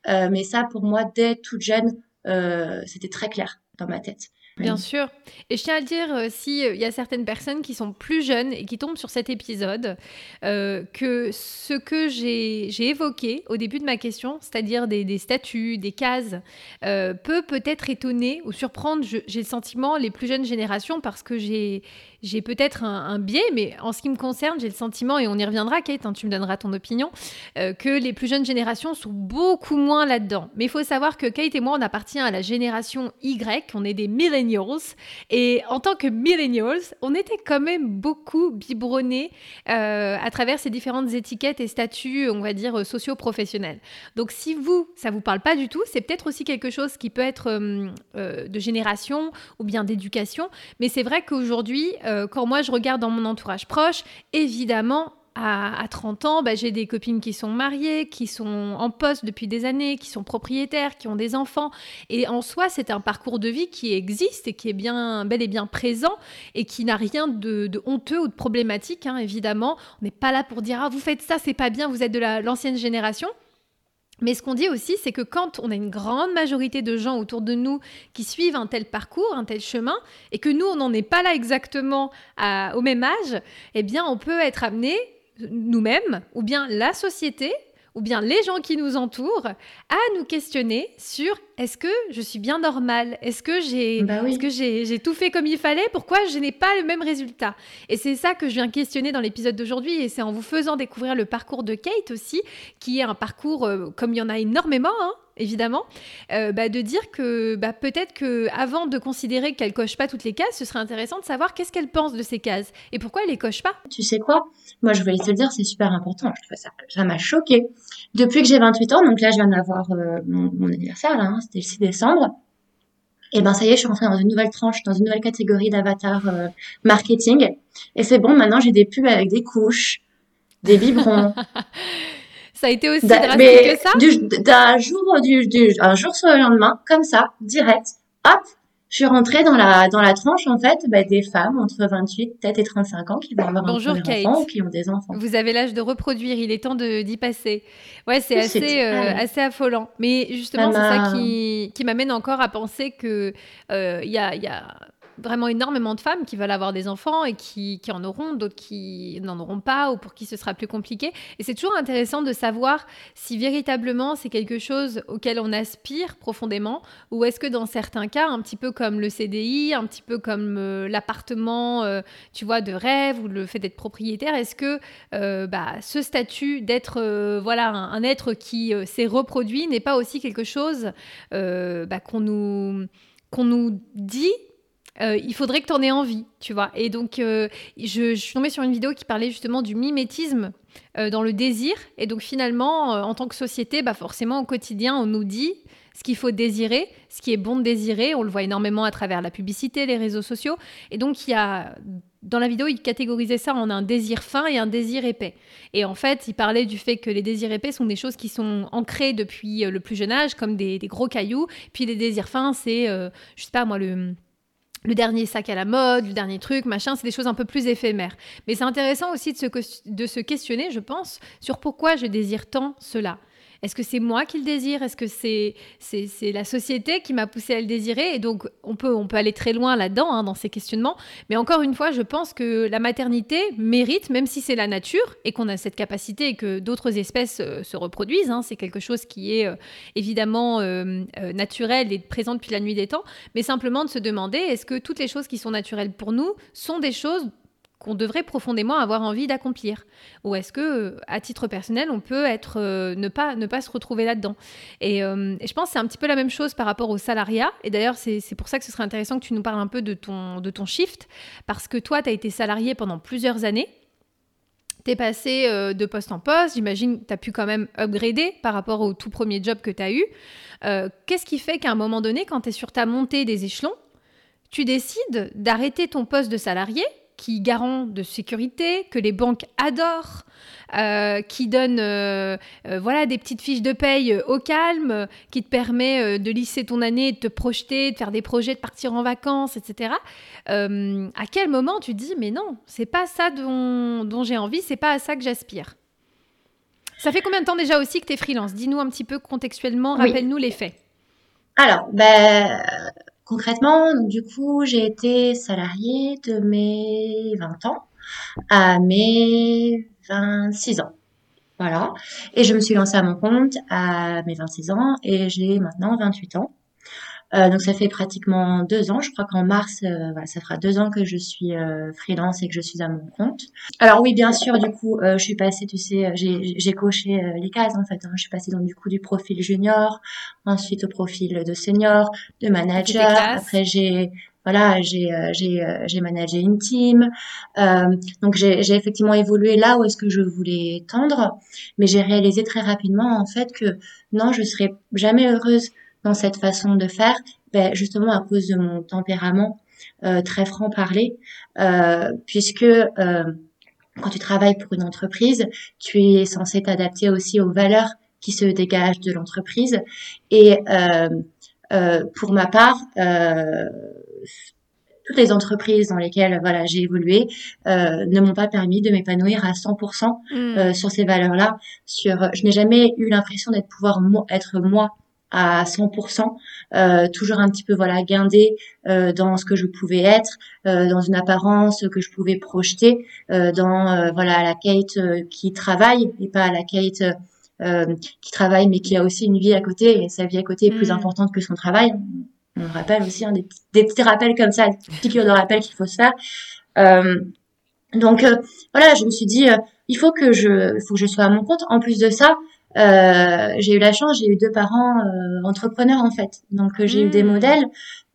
Euh, mais ça, pour moi, dès toute jeune, euh, c'était très clair dans ma tête. Bien sûr. Et je tiens à dire, euh, s'il y a certaines personnes qui sont plus jeunes et qui tombent sur cet épisode, que ce que j'ai évoqué au début de ma question, c'est-à-dire des, des, statuts, des cases, peut peut-être étonner ou surprendre, j'ai le sentiment, les plus jeunes générations parce que j'ai j'ai peut-être un, biais, mais en ce qui me concerne, j'ai le sentiment, et on y reviendra, Kate, hein, tu me donneras ton opinion, euh, que les plus jeunes générations sont beaucoup moins là-dedans. Mais il faut savoir que Kate et moi, on appartient à la génération Y, on est des millennials, et en tant que millennials, on était quand même beaucoup biberonnés euh, à travers ces différentes étiquettes et statuts, on va dire, socio-professionnels. Donc si vous, ça vous parle pas du tout, c'est peut-être aussi quelque chose qui peut être euh, de génération ou bien d'éducation, mais c'est vrai qu'aujourd'hui, euh, quand moi je regarde dans mon entourage proche, évidemment, à, 30 ans, bah, j'ai des copines qui sont mariées, qui sont en poste depuis des années, qui sont propriétaires, qui ont des enfants. Et en soi, c'est un parcours de vie qui existe et qui est bien bel et bien présent et qui n'a rien de, honteux ou de problématique, hein, évidemment. On n'est pas là pour dire ah vous faites ça, c'est pas bien, vous êtes de l'ancienne génération. Mais ce qu'on dit aussi, c'est que quand on a une grande majorité de gens autour de nous qui suivent un tel parcours, un tel chemin, et que nous, on n'en est pas là exactement au même âge, eh bien, on peut être amené, nous-mêmes, ou bien la société, ou bien les gens qui nous entourent à nous questionner sur est-ce que je suis bien normale? Est-ce que j'ai Bah oui. j'ai tout fait comme il fallait? Pourquoi je n'ai pas le même résultat? Et c'est ça que je viens questionner dans l'épisode d'aujourd'hui et c'est en vous faisant découvrir le parcours de Kate aussi, qui est un parcours euh, comme il y en a énormément, hein, évidemment, euh, bah, de dire que bah, peut-être que avant de considérer qu'elle coche pas toutes les cases, ce serait intéressant de savoir qu'est-ce qu'elle pense de ces cases et pourquoi elle les coche pas. Tu sais quoi? Moi, je voulais te le dire, c'est super important. Je trouve ça, ça m'a choqué. Depuis que j'ai 28 ans, donc là, je viens d'avoir euh, mon, mon anniversaire, là, hein, c'était le 6 décembre. Et ben, ça y est, je suis rentrée dans une nouvelle tranche, dans une nouvelle catégorie d'avatar euh, marketing. Et c'est bon, maintenant, j'ai des pubs avec des couches, des biberons. Ça a été aussi drastique mais que ça? du- d'un jour, du, du, un jour sur le lendemain, comme ça, direct, hop, je suis rentrée dans la, dans la tranche, en fait, bah, des femmes entre 28, peut-être et 35 ans qui vont avoir Bonjour, un Kate. enfant ou qui ont des enfants. Vous avez l'âge de reproduire, il est temps de- d'y passer. Ouais, c'est assez, euh, assez affolant. Mais justement, c'est Ça qui, qui m'amène encore à penser que euh, il y, a, il y a vraiment énormément de femmes qui veulent avoir des enfants et qui, en auront, d'autres qui n'en auront pas ou pour qui ce sera plus compliqué. Et c'est toujours intéressant de savoir si véritablement c'est quelque chose auquel on aspire profondément ou est-ce que dans certains cas, un petit peu comme le CDI, un petit peu comme euh, l'appartement, euh, tu vois, de rêve ou le fait d'être propriétaire, est-ce que euh, bah, ce statut d'être voilà un, être qui s'est reproduit n'est pas aussi quelque chose bah, qu'on nous qu'on nous dit euh, il faudrait que tu en aies envie, tu vois. Et donc, euh, je, suis tombée sur une vidéo qui parlait justement du mimétisme euh, dans le désir. Et donc, finalement, en tant que société, bah, forcément, au quotidien, on nous dit ce qu'il faut désirer, ce qui est bon de désirer. On le voit énormément à travers la publicité, les réseaux sociaux. Et donc, il y a, dans la vidéo, il catégorisait ça en un désir fin et un désir épais. Et en fait, il parlait du fait que les désirs épais sont des choses qui sont ancrées depuis le plus jeune âge, comme des, des gros cailloux. Puis les désirs fins, c'est, euh, je sais pas moi, le le dernier sac à la mode, le dernier truc, machin, c'est des choses un peu plus éphémères. Mais c'est intéressant aussi de se, de se questionner, je pense, sur pourquoi je désire tant cela. Est-ce que c'est moi qui le désire? Est-ce que c'est c'est c'est la société qui m'a poussé à le désirer? Et donc, on peut, on aller très loin là-dedans, hein, dans ces questionnements. Mais encore une fois, je pense que la maternité mérite, même si c'est la nature, et qu'on a cette capacité et que d'autres espèces euh, se reproduisent, hein, c'est quelque chose qui est euh, évidemment euh, naturel et présent depuis la nuit des temps, mais simplement de se demander est-ce que toutes les choses qui sont naturelles pour nous sont des choses qu'on devrait profondément avoir envie d'accomplir. Ou est-ce que euh, à titre personnel on peut être euh, ne pas ne pas se retrouver là-dedans. Et, euh, et je pense que c'est un petit peu la même chose par rapport au salariat. Et d'ailleurs c'est pour ça que ce serait intéressant que tu nous parles un peu de ton de ton shift. Parce que toi tu as été salarié pendant plusieurs années. T'es passé de poste en poste, j'imagine tu as pu quand même upgrader par rapport au tout premier job que tu as eu. Qu'est-ce qui fait qu'à un moment donné, quand tu es sur ta montée des échelons, tu décides d'arrêter ton poste de salarié qui garant de sécurité, que les banques adorent, euh, qui donne euh, euh, voilà, des petites fiches de paye au calme, qui te permet de lisser ton année, de te projeter, de faire des projets, de partir en vacances, etc. À quel moment tu dis, mais non, c'est pas ça dont, dont j'ai envie, c'est pas à ça que j'aspire? Ça fait combien de temps déjà aussi que tu es freelance? Dis-nous un petit peu contextuellement, Oui. rappelle-nous les faits. Alors, ben, concrètement, du coup, j'ai été salariée de mes 20 ans à mes 26 ans. Voilà. Et je me suis lancée à mon compte à mes 26 ans et j'ai maintenant 28 ans. Euh, donc ça fait pratiquement deux ans. Je crois qu'en mars, euh, voilà, ça fera deux ans que je suis euh, freelance et que je suis à mon compte. Alors oui, bien sûr, du coup, euh, je suis passée, tu sais, j'ai coché euh, les cases en fait. hein. Je suis passée donc du coup du profil junior, ensuite au profil de senior, de manager. Après j'ai voilà, j'ai euh, j'ai euh, j'ai managé une team. Euh, donc j'ai j'ai effectivement évolué là où est-ce que je voulais tendre, mais j'ai réalisé très rapidement en fait que non, je serais jamais heureuse dans cette façon de faire, ben, justement à cause de mon tempérament euh, très franc parler, euh, puisque euh, quand tu travailles pour une entreprise, tu es censé t'adapter aussi aux valeurs qui se dégagent de l'entreprise. Et pour ma part, toutes les entreprises dans lesquelles voilà j'ai évolué euh, ne m'ont pas permis de m'épanouir à 100% Hmm. euh, sur ces valeurs-là. Sur, je n'ai jamais eu l'impression d'être pouvoir mo- être moi à 100%, euh, toujours un petit peu voilà guindée euh, dans ce que je pouvais être, euh, dans une apparence que je pouvais projeter, euh, dans euh, voilà la Kate euh, qui travaille et pas la Kate qui travaille mais qui a aussi une vie à côté et sa vie à côté est plus mm. importante que son travail. On rappelle aussi hein, des, des, petits rappels comme ça, des piqûres de rappel qu'il faut se faire. donc voilà, je me suis dit il faut que je, faut que je sois à mon compte. En plus de ça, euh, j'ai eu la chance, j'ai eu deux parents euh, entrepreneurs en fait. Donc euh, j'ai eu des mmh. modèles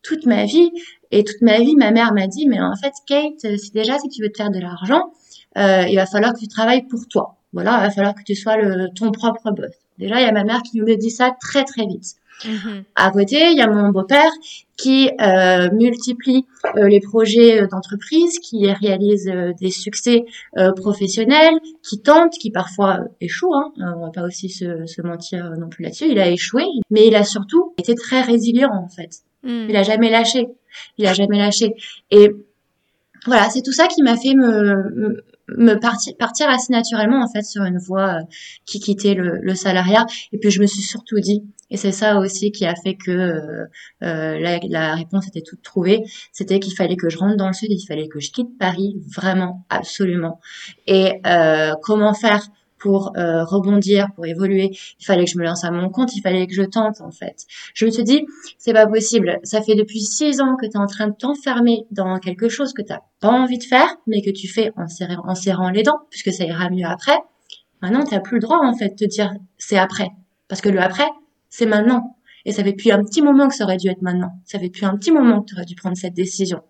toute ma vie et toute ma vie, ma mère m'a dit mais en fait Kate, si déjà si tu veux te faire de l'argent, il va falloir que tu travailles pour toi. Voilà, il va falloir que tu sois le, ton propre boss. Déjà, il y a ma mère qui me dit ça très très vite. Mhm. À côté, il y a mon beau-père qui euh, multiplie euh, les projets d'entreprise, qui réalise euh, des succès professionnels, qui tente, qui parfois échoue. Hein. on va pas aussi se, se mentir non plus là-dessus. Il a échoué, mais il a surtout été très résilient en fait. Mhm. Il a jamais lâché. Il a jamais lâché. Et voilà, c'est tout ça qui m'a fait me, me partir, partir assez naturellement en fait sur une voie qui quittait le, le salariat. Et puis je me suis surtout dit, et c'est ça aussi qui a fait que euh, euh, la, réponse était toute trouvée. C'était qu'il fallait que je rentre dans le sud, il fallait que je quitte Paris, vraiment, absolument. Et euh, comment faire pour euh, rebondir, pour évoluer. Il fallait que je me lance à mon compte, il fallait que je tente en fait. Je me suis dit, c'est pas possible. Ça fait depuis six ans que tu es en train de t'enfermer dans quelque chose que tu pas envie de faire, mais que tu fais en serrant, les dents, puisque ça ira mieux après. Maintenant, tu plus le droit en fait de te dire c'est après, parce que le après, c'est maintenant. Et ça fait depuis un petit moment que ça aurait dû être maintenant. Ça fait depuis un petit moment que tu aurais dû prendre cette décision.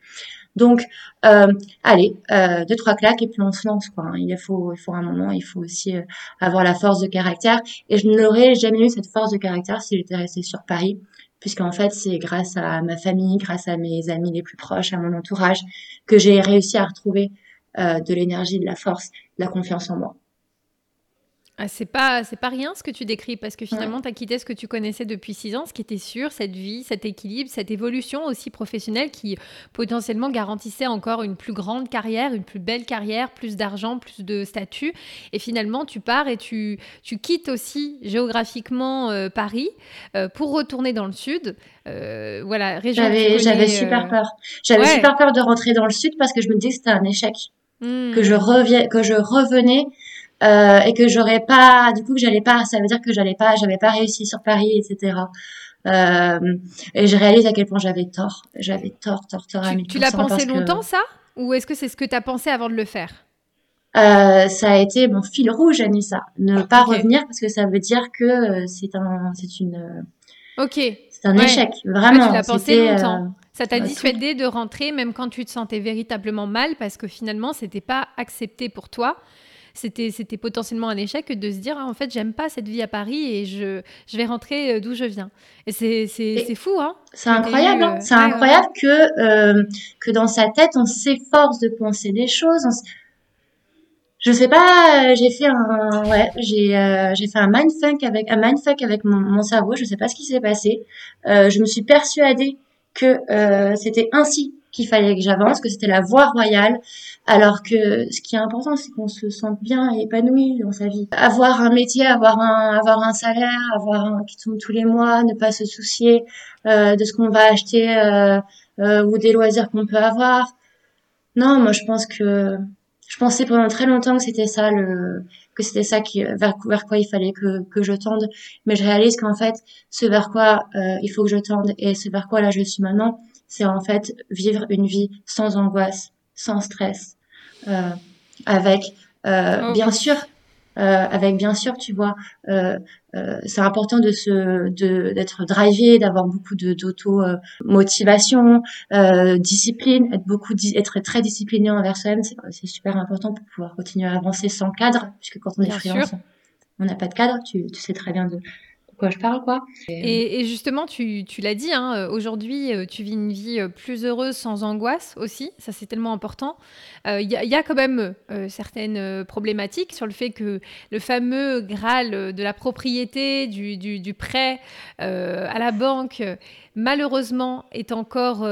Donc, euh, allez, euh, deux trois claques et puis on se lance quoi. Hein. Il faut, il faut un moment, il faut aussi euh, avoir la force de caractère. Et je n'aurais jamais eu cette force de caractère si j'étais restée sur Paris, puisqu'en fait c'est grâce à ma famille, grâce à mes amis les plus proches, à mon entourage, que j'ai réussi à retrouver euh, de l'énergie, de la force, de la confiance en moi. Ah, c'est pas c'est pas rien ce que tu décris parce que finalement tu as quitté ce que tu connaissais depuis six ans, ce qui était sûr, cette vie, cet équilibre, cette évolution aussi professionnelle qui potentiellement garantissait encore une plus grande carrière, une plus belle carrière, plus d'argent, plus de statut. Et finalement tu pars et tu, tu quittes aussi géographiquement euh, Paris euh, pour retourner dans le sud. Euh, voilà, région. J'avais j'avais super peur. J'avais super peur de rentrer dans le sud parce que je me disais que c'était un échec, hmm. que je reviens, que je revenais euh, et que j'aurais pas, du coup, que j'allais pas, ça veut dire que j'allais pas, j'avais pas réussi sur Paris, etc. Euh, et je réalise à quel point j'avais tort, j'avais tort, tort, tort. Tu, tu l'as pensé longtemps ça, ou est-ce que c'est ce que tu as pensé avant de le faire? Euh, ça a été mon fil rouge, Anissa. Ne pas revenir parce que ça veut dire que c'est un, c'est une. Ok. C'est un échec, vraiment. tu l'as pensé longtemps. Ça t'a dissuadé de rentrer même quand tu te sentais véritablement mal parce que finalement c'était pas accepté pour toi c'était, c'était potentiellement un échec de se dire ah, en fait j'aime pas cette vie à Paris et je, je vais rentrer euh, d'où je viens. Et c'est, c'est, fou hein. C'est incroyable, hein. c'est incroyable que euh, que dans sa tête on s'efforce de penser des choses. Je sais pas, j'ai fait un ouais, j'ai euh, j'ai fait un mindfuck avec un mindfuck avec mon, mon, cerveau. Je sais pas ce qui s'est passé. je me suis persuadée que c'était ainsi qu'il fallait que j'avance, que c'était la voie royale, alors que ce qui est important, c'est qu'on se sente bien et épanoui dans sa vie. Avoir un métier, avoir un, avoir un salaire, avoir un qui tombe tous les mois, ne pas se soucier euh, de ce qu'on va acheter euh, euh, ou des loisirs qu'on peut avoir. Non, moi je pense que je pensais pendant très longtemps que c'était ça le que c'était ça qui vers, vers, quoi il fallait que, que je tende mais je réalise qu'en fait ce vers quoi euh, il faut que je tende et ce vers quoi là je suis maintenant c'est en fait vivre une vie sans angoisse, sans stress, euh, avec euh, oh, bien sûr, euh, avec bien sûr, tu vois, c'est important de se, de d'être drivé, d'avoir beaucoup de d'auto motivation, discipline, être beaucoup, être très discipliné envers soi-même, c'est super important pour pouvoir continuer à avancer sans cadre, puisque quand on est freelance, on n'a pas de cadre. Tu, tu sais très bien de je parle, quoi. Et, justement, tu, l'as dit, hein, euh, aujourd'hui, euh, tu vis une vie euh, plus heureuse, sans angoisse aussi. Ça, c'est tellement important. Il y, a quand même certaines problématiques sur le fait que le fameux Graal de la propriété, du, prêt à la banque, malheureusement, est encore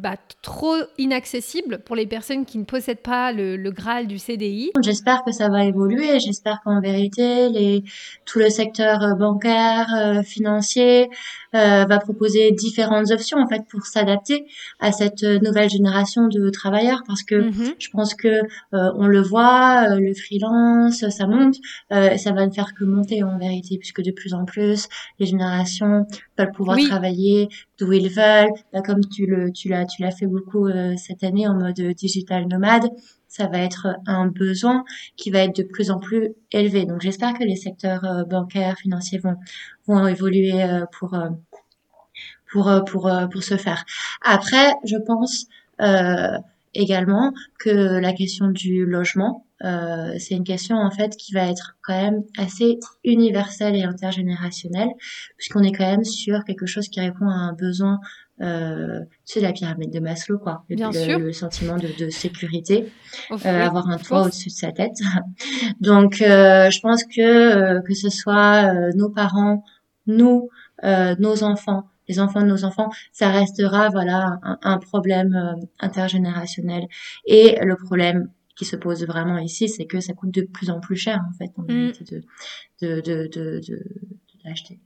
bah, trop inaccessible pour les personnes qui ne possèdent pas le, le Graal du CDI. J'espère que ça va évoluer. J'espère qu'en vérité, les, tout le secteur euh, bancaire, euh, financier, euh, va proposer différentes options en fait pour s'adapter à cette nouvelle génération de travailleurs parce que mhm. je pense que euh, on le voit le freelance ça monte ça va ne faire que monter en vérité puisque de plus en plus les générations veulent pouvoir travailler d'où ils veulent bah, comme tu le tu l'as tu l'as fait beaucoup cette année en mode digital nomade ça va être un besoin qui va être de plus en plus élevé. Donc j'espère que les secteurs euh, bancaires, financiers vont vont évoluer euh, pour euh, pour pour pour ce faire. Après, je pense également que la question du logement, euh, c'est une question en fait qui va être quand même assez universelle et intergénérationnelle, puisqu'on est quand même sur quelque chose qui répond à un besoin euh, c'est la pyramide de Maslow, quoi. Bien le, sûr. le sentiment de, de sécurité, euh, avoir un toit au-dessus de sa tête. Donc, euh, je pense que euh, que ce soit euh, nos parents, nous, nos enfants, les enfants de nos enfants, ça restera voilà un, un problème intergénérationnel. Et le problème qui se pose vraiment ici, c'est que ça coûte de plus en plus cher en fait en mm. de de de, de, de l'acheter.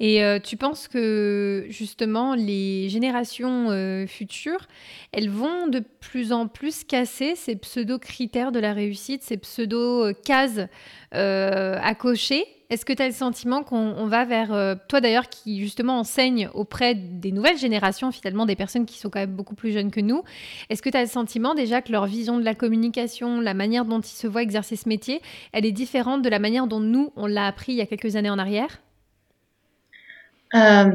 Et euh, tu penses que justement les générations euh, futures, elles vont de plus en plus casser ces pseudo-critères de la réussite, ces pseudo-cases euh, à cocher? Est-ce que tu as le sentiment qu'on va vers... toi d'ailleurs qui justement enseigne auprès des nouvelles générations, finalement des personnes qui sont quand même beaucoup plus jeunes que nous, est-ce que tu as le sentiment déjà que leur vision de la communication, la manière dont ils se voient exercer ce métier, elle est différente de la manière dont nous, on l'a appris il y a quelques années en arrière? Euh,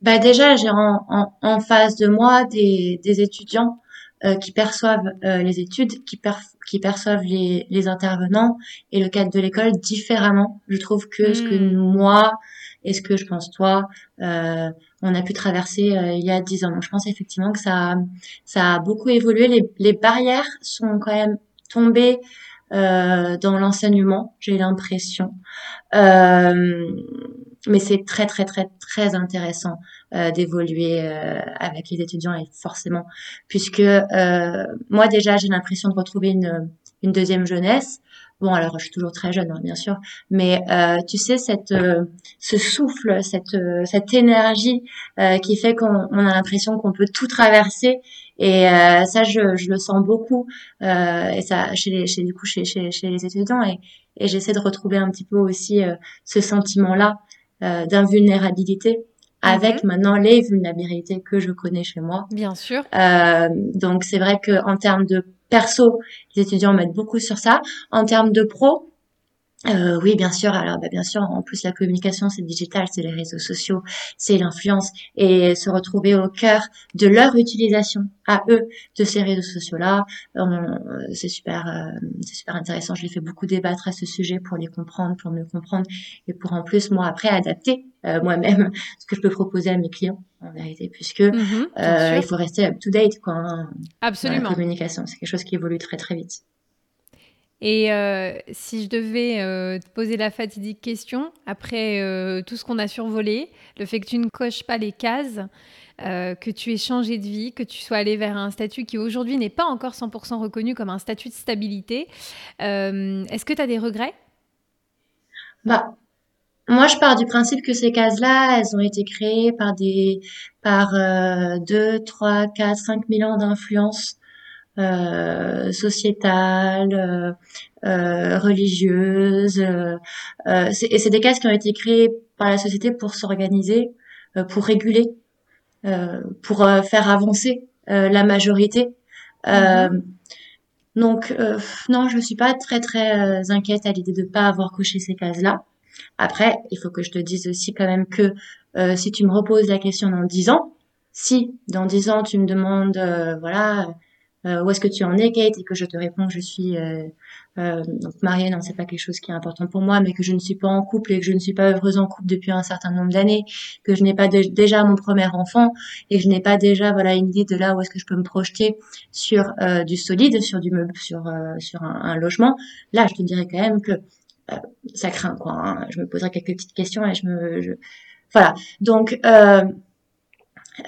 bah déjà, j'ai en, en, en, face de moi des, des étudiants euh, qui perçoivent euh, les études, qui, qui perçoivent les, les, intervenants et le cadre de l'école différemment. Je trouve que ce que hmm. moi et ce que je pense toi, euh, on a pu traverser euh, il y a dix ans. Donc je pense effectivement que ça, ça a beaucoup évolué. Les, les barrières sont quand même tombées euh, dans l'enseignement, j'ai l'impression. Euh, mais c'est très très très très intéressant euh, d'évoluer euh, avec les étudiants et forcément puisque euh, moi déjà j'ai l'impression de retrouver une une deuxième jeunesse. Bon alors je suis toujours très jeune hein, bien sûr. Mais euh, tu sais cette ce souffle cette cette énergie qui fait qu'on on a l'impression qu'on peut tout traverser. Et ça je, je le sens beaucoup et ça chez les chez du coup chez chez, chez les étudiants. Et et j'essaie de retrouver un petit peu aussi ce sentiment là euh, d'invulnérabilité avec mhm. maintenant les vulnérabilités que je connais chez moi. Bien sûr. Euh, donc c'est vrai que en termes de perso, les étudiants mettent beaucoup sur ça. En termes de pro, euh, oui, bien sûr. Alors, bah, bien sûr, en plus la communication, c'est digital, c'est les réseaux sociaux, c'est l'influence, et se retrouver au cœur de leur utilisation à eux de ces réseaux sociaux-là, euh, c'est super, euh, c'est super intéressant. Je les fais beaucoup débattre à ce sujet pour les comprendre, pour mieux comprendre, et pour en plus moi après adapter euh, moi-même ce que je peux proposer à mes clients en vérité, puisque mhm, il faut rester up to date quoi. Hein, Absolument. la communication, c'est quelque chose qui évolue très très vite. Et euh, si je devais euh, te poser la fatidique question, après euh, tout ce qu'on a survolé, le fait que tu ne coches pas les cases, que tu aies changé de vie, que tu sois allé vers un statut qui aujourd'hui n'est pas encore 100% reconnu comme un statut de stabilité, est-ce que tu as des regrets? Bah, moi, je pars du principe que ces cases-là, elles ont été créées par des, par 2, 3, 4, 5 000 ans d'influence euh, sociétale, euh, euh religieuse. Euh, euh, et c'est des cases qui ont été créées par la société pour s'organiser, pour réguler, pour faire avancer la majorité. Mm-hmm. Donc non, je suis pas très très inquiète à l'idée de pas avoir coché ces cases-là. Après, il faut que je te dise aussi quand même que si tu me reposes la question dans dix ans, si dans dix ans tu me demandes, voilà, euh, où est-ce que tu en es, Kate, et que je te réponds je suis euh, euh, donc mariée, non, c'est pas quelque chose qui est important pour moi, mais que je ne suis pas en couple et que je ne suis pas heureuse en couple depuis un certain nombre d'années, que je n'ai pas déjà mon premier enfant et que je n'ai pas déjà voilà une idée de là où est-ce que je peux me projeter sur euh, du solide, sur du meuble, sur euh, sur un, logement. Là, je te dirais quand même que euh, ça craint quoi. Hein. Je me poserai quelques petites questions et je me je... voilà. Donc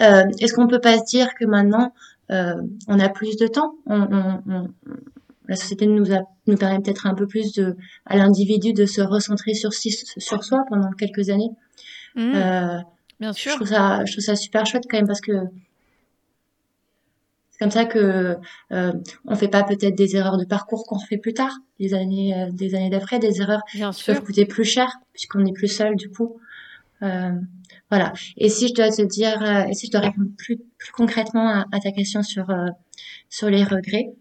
Euh, Est-ce qu'on peut pas se dire que maintenant euh, on a plus de temps on, on, on, La société nous, a, nous permet peut-être un peu plus de, à l'individu de se recentrer sur, sur soi pendant quelques années. Mmh, euh, bien sûr. Je trouve, ça, je trouve ça super chouette quand même parce que c'est comme ça que euh, on fait pas peut-être des erreurs de parcours qu'on fait plus tard, des années, euh, des années d'après, des erreurs Bien qui sûr. peuvent coûter plus cher puisqu'on est plus seul du coup. Euh, voilà. Et si je dois te dire, euh, et si je dois répondre plus, concrètement à, ta question sur euh, sur les regrets.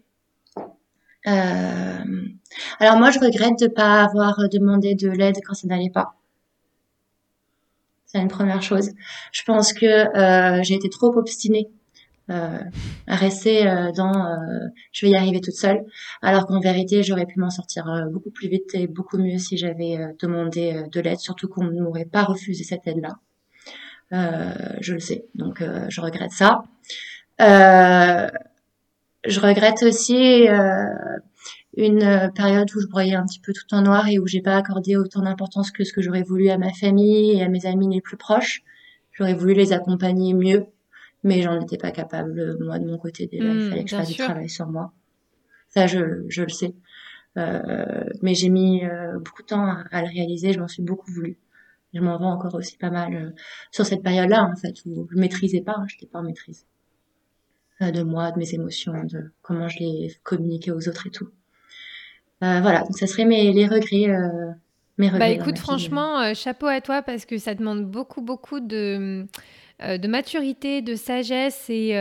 Euh, alors moi, je regrette de pas avoir demandé de l'aide quand ça n'allait pas. C'est une première chose. Je pense que euh, j'ai été trop obstinée euh, à rester euh, dans euh, je vais y arriver toute seule, alors qu'en vérité j'aurais pu m'en sortir euh, beaucoup plus vite et beaucoup mieux si j'avais euh, demandé euh, de l'aide, surtout qu'on ne m'aurait pas refusé cette aide-là. Euh, je le sais, donc euh, je regrette ça. Euh, je regrette aussi une période où je broyais un petit peu tout en noir et où j'ai pas accordé autant d'importance que ce que j'aurais voulu à ma famille et à mes amis les plus proches. J'aurais voulu les accompagner mieux mais j'en étais pas capable moi de mon côté. Déjà mmh, il fallait que je fasse du travail sur moi. Ça je, je le sais. Euh, mais j'ai mis euh, beaucoup de temps à, à le réaliser. Je m'en suis beaucoup voulu je m'en vends encore aussi pas mal euh, sur cette période là en fait où je maîtrisais pas hein, j'étais pas en maîtrise euh, de moi de mes émotions de comment je les communiquais aux autres et tout. Euh, voilà donc ça serait mes les regrets euh, mes regrets bah écoute franchement chapeau à toi parce que ça demande beaucoup beaucoup de de maturité, de sagesse et,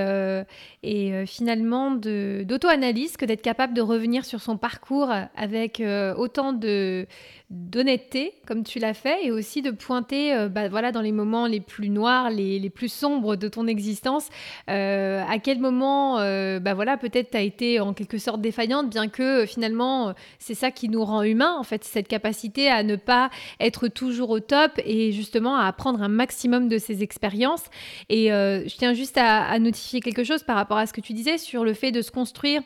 et finalement d'auto-analyse que d'être capable de revenir sur son parcours avec autant de d'honnêteté comme tu l'as fait et aussi de pointer euh, bah, voilà dans les moments les plus noirs les, les plus sombres de ton existence euh, à quel moment bah voilà peut-être tu as été en quelque sorte défaillante bien que finalement c'est ça qui nous rend humains en fait cette capacité à ne pas être toujours au top et justement à apprendre un maximum de ces expériences. Et je tiens juste à notifier quelque chose par rapport à ce que tu disais sur le fait de se construire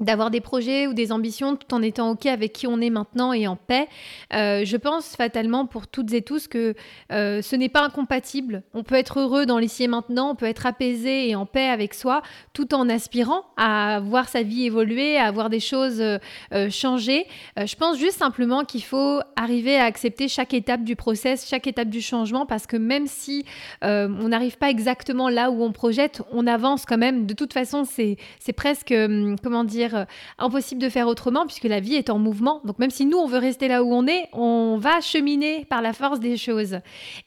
d'avoir des projets ou des ambitions tout en étant OK avec qui on est maintenant et en paix. Euh, je pense fatalement pour toutes et tous que euh, ce n'est pas incompatible. On peut être heureux dans l'ici et maintenant, on peut être apaisé et en paix avec soi tout en aspirant à voir sa vie évoluer, à voir des choses euh, changer. Je pense juste simplement qu'il faut arriver à accepter chaque étape du process, chaque étape du changement parce que même si on n'arrive pas exactement là où on projette, on avance quand même. De toute façon, c'est presque, hum, comment dire, dire, euh, impossible de faire autrement puisque la vie est en mouvement. Donc même si nous, on veut rester là où on est, on va cheminer par la force des choses.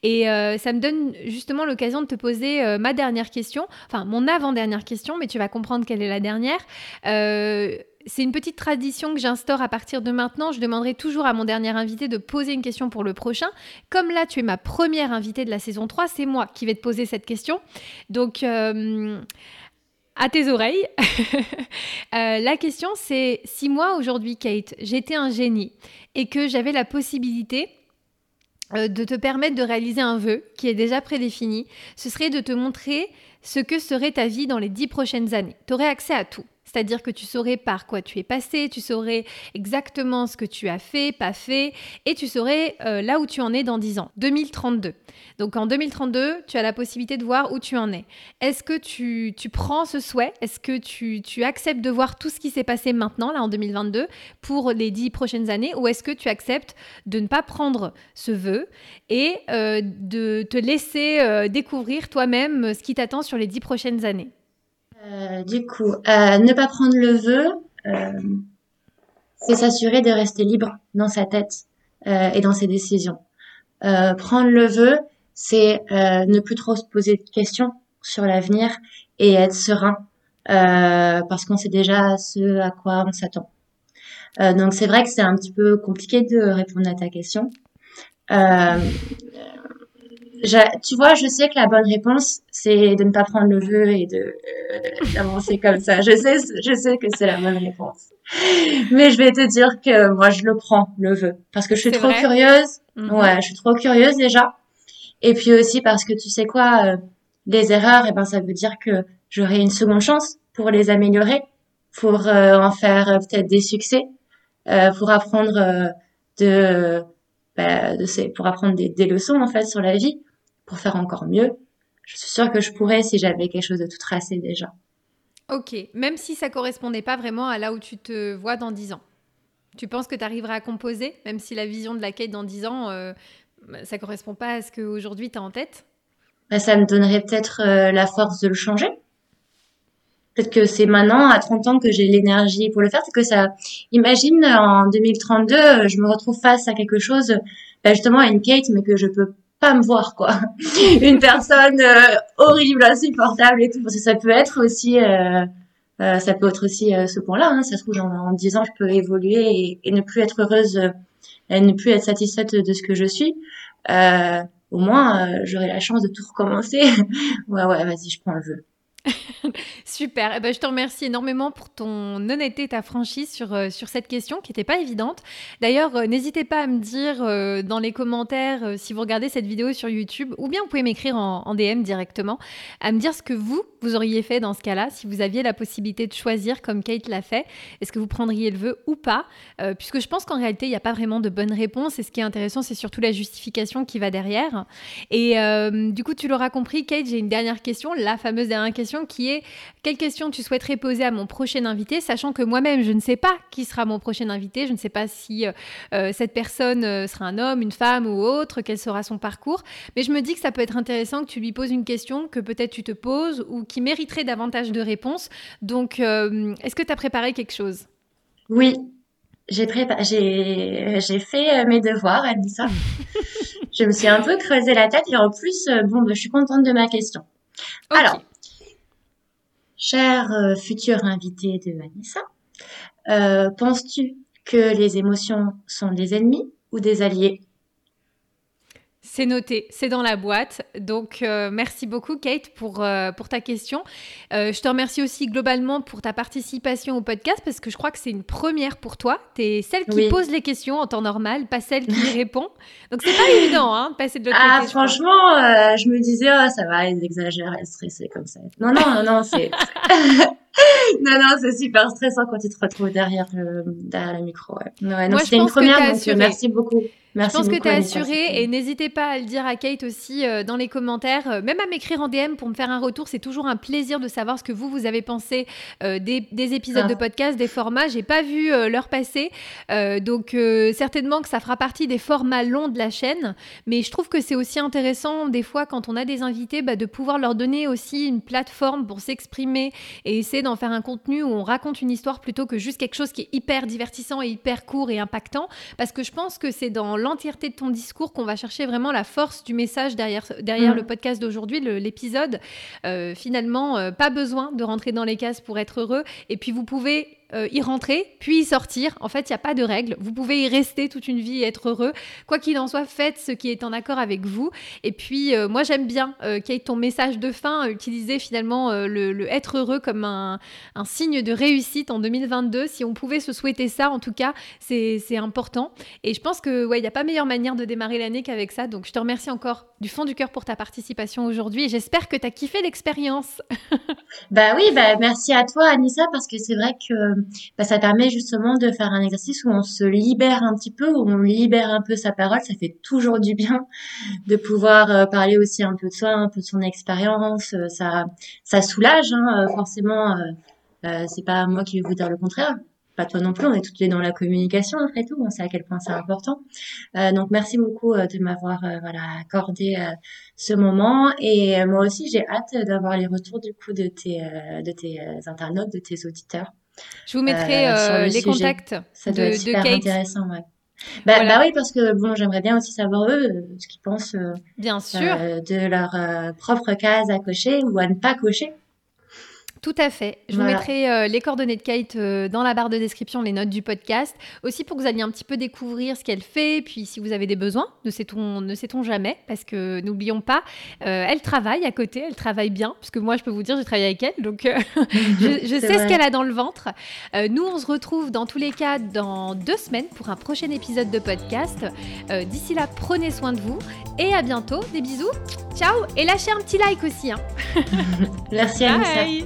Et euh, ça me donne justement l'occasion de te poser euh, ma dernière question, enfin mon avant-dernière question, mais tu vas comprendre quelle est la dernière. C'est une petite tradition que j'instaure à partir de maintenant. Je demanderai toujours à mon dernier invité de poser une question pour le prochain. Comme là, tu es ma première invitée de la saison 3, c'est moi qui vais te poser cette question. Donc, à tes oreilles. euh, la question c'est si moi aujourd'hui, Kate, j'étais un génie et que j'avais la possibilité euh, de te permettre de réaliser un vœu qui est déjà prédéfini, ce serait de te montrer ce que serait ta vie dans les dix prochaines années. Tu aurais accès à tout. C'est-à-dire que tu saurais par quoi tu es passé, tu saurais exactement ce que tu as fait, pas fait, et tu saurais euh, là où tu en es dans 10 ans, 2032. Donc en 2032, tu as la possibilité de voir où tu en es. Est-ce que tu, tu, prends ce souhait? Est-ce que tu, tu, acceptes de voir tout ce qui s'est passé maintenant, là en 2022, pour les 10 prochaines années, ou est-ce que tu acceptes de ne pas prendre ce vœu et euh, de te laisser euh, découvrir toi-même ce qui t'attend sur les 10 prochaines années? Euh, du coup, euh, ne pas prendre le vœu, euh, c'est s'assurer de rester libre dans sa tête et dans ses décisions. prendre le vœu, c'est ne plus trop se poser de questions sur l'avenir et être serein parce qu'on sait déjà ce à quoi on s'attend. donc c'est vrai que c'est un petit peu compliqué de répondre à ta question. Tu vois, je sais que la bonne réponse, c'est de ne pas prendre le vœu et de euh, d'avancer comme ça. Je sais, je sais que c'est la bonne réponse. Mais je vais te dire que moi, je le prends, le vœu. Parce que je suis trop vrai curieuse. Mhm. Ouais, je suis trop curieuse déjà. Et puis aussi parce que tu sais quoi, euh, les erreurs, et ben, ça veut dire que j'aurai une seconde chance pour les améliorer, pour euh, en faire euh, peut-être des succès, euh, pour apprendre euh, de, bah, de ces, pour apprendre des, des leçons en fait sur la vie pour faire encore mieux. je suis sûre que je pourrais si j'avais quelque chose de tout tracé déjà. Ok, même si ça correspondait pas vraiment à là où tu te vois dans 10 ans. Tu penses que tu arriveras à composer, même si la vision de la quête dans 10 ans, euh, bah, ça correspond pas à ce qu'aujourd'hui tu as en tête? Bah, Ça me donnerait peut-être euh, la force de le changer. Peut-être que c'est maintenant, à 30 ans, que j'ai l'énergie pour le faire. C'est que ça, imagine, en 2032, je me retrouve face à quelque chose, bah, justement à une Kate, mais que je peux pas me voir, quoi. une personne euh, horrible, insupportable et tout. Parce que ça peut être aussi, euh, euh, ça peut être aussi ce point-là. Hein. Ça se trouve, en, en 10 ans, je peux évoluer et, ne plus être heureuse, et ne plus être satisfaite de ce que je suis. au moins, j'aurai la chance de tout recommencer. ouais, ouais, vas-y, je prends le jeu. Super. Eh ben, je te remercie énormément pour ton honnêteté et ta franchise sur, euh, sur cette question qui n'était pas évidente. D'ailleurs, euh, n'hésitez pas à me dire euh, dans les commentaires si vous regardez cette vidéo sur YouTube ou bien vous pouvez m'écrire en, en, DM directement à me dire ce que vous, vous auriez fait dans ce cas-là si vous aviez la possibilité de choisir comme Kate l'a fait. Est-ce que vous prendriez le vœu ou pas Puisque je pense qu'en réalité, il n'y a pas vraiment de bonne réponse et ce qui est intéressant, c'est surtout la justification qui va derrière. Et du coup, tu l'auras compris, Kate, j'ai une dernière question, la fameuse dernière question qui est quelle question tu souhaiterais poser à mon prochain invité, sachant que moi-même, je ne sais pas qui sera mon prochain invité, je ne sais pas si euh, euh, cette personne euh, sera un homme, une femme ou autre, quel sera son parcours, mais je me dis que ça peut être intéressant que tu lui poses une question que peut-être tu te poses ou qui mériterait davantage de réponses. Donc, est-ce que tu as préparé quelque chose? Oui, j'ai j'ai fait mes devoirs, ça. je me suis un peu creusé la tête et en plus, bon, bah, je suis contente de ma question. Alors, Cher euh, futur invité de Vanessa, euh, penses-tu que les émotions sont des ennemis ou des alliés? C'est noté, c'est dans la boîte. Donc, euh, merci beaucoup, Kate, pour, euh, pour ta question. Euh, je te remercie aussi globalement pour ta participation au podcast parce que je crois que c'est une première pour toi. Tu es celle qui pose les questions en temps normal, pas celle qui répond. Donc, c'est pas évident hein, de passer de l'autre ah, franchement, je me disais, oh, ça va, ils exagèrent, elle est stressée comme ça. Non, non, non, non, c'est. non, non, c'est super stressant quand tu te retrouves derrière le, derrière le micro. Ouais. Ouais, non, c'était une première, donc merci beaucoup. Je pense que tu as assuré et n'hésitez pas à le dire à Kate aussi euh, dans les commentaires, euh, même à m'écrire en DM pour me faire un retour. C'est toujours un plaisir de savoir ce que vous, vous avez pensé euh, des, épisodes ah. de podcast, des formats. J'ai pas vu leur passer. donc, certainement que ça fera partie des formats longs de la chaîne. Mais je trouve que c'est aussi intéressant, des fois, quand on a des invités, bah, de pouvoir leur donner aussi une plateforme pour s'exprimer et essayer d'en faire un contenu où on raconte une histoire plutôt que juste quelque chose qui est hyper divertissant et hyper court et impactant. Parce que je pense que c'est dans l'entièreté de ton discours qu'on va chercher vraiment la force du message derrière, derrière mm. le podcast d'aujourd'hui, l'épisode. Euh, finalement, euh, pas besoin de rentrer dans les cases pour être heureux. Et puis, vous pouvez euh, y rentrer, puis y sortir. En fait, il n'y a pas de règle. Vous pouvez y rester toute une vie et être heureux. Quoi qu'il en soit, faites ce qui est en accord avec vous. Et puis, euh, moi, j'aime bien euh, ait ton message de fin, utiliser finalement le, être heureux comme un, signe de réussite en 2022. Si on pouvait se souhaiter ça, en tout cas, c'est important. Et je pense que ouais, n'y a pas meilleure manière de démarrer l'année qu'avec ça. Donc, je te remercie encore du fond du cœur pour ta participation aujourd'hui. Et j'espère que tu as kiffé l'expérience. bah oui, bah merci à toi, Anissa, parce que c'est vrai que bah, ça permet justement de faire un exercice où on se libère un petit peu, où on libère un peu sa parole. Ça fait toujours du bien de pouvoir euh, parler aussi un peu de soi, un peu de son expérience. Euh, ça, ça soulage, hein, euh, forcément. Euh, c'est pas moi qui vais vous dire le contraire pas toi non plus, on est toutes les dans la communication après tout, on sait à quel point c'est important. Donc merci beaucoup de m'avoir voilà accordé ce moment et moi aussi j'ai hâte d'avoir les retours du coup de tes de tes internautes, de tes auditeurs. Je vous mettrai euh, euh, les contacts ça doit de, être super intéressant, ouais. Bah, bah, oui, parce que bon, j'aimerais bien aussi savoir eux ce qu'ils pensent bien sûr. de leur propre case à cocher ou à ne pas cocher. Tout à fait. Je vous mettrai euh, les coordonnées de Kate euh, dans la barre de description, les notes du podcast. Aussi pour que vous alliez un petit peu découvrir ce qu'elle fait. Puis si vous avez des besoins, ne sait-on, ne sait-on jamais. Parce que n'oublions pas, euh, elle travaille à côté, elle travaille bien. Parce que moi, je peux vous dire, j'ai travaillé avec elle. Donc je, je sais ce qu'elle a dans le ventre. nous, on se retrouve dans tous les cas dans deux semaines pour un prochain épisode de podcast. d'ici là, prenez soin de vous. Et à bientôt. Des bisous. Ciao. Et lâchez un petit like aussi. Hein. Merci, Bye.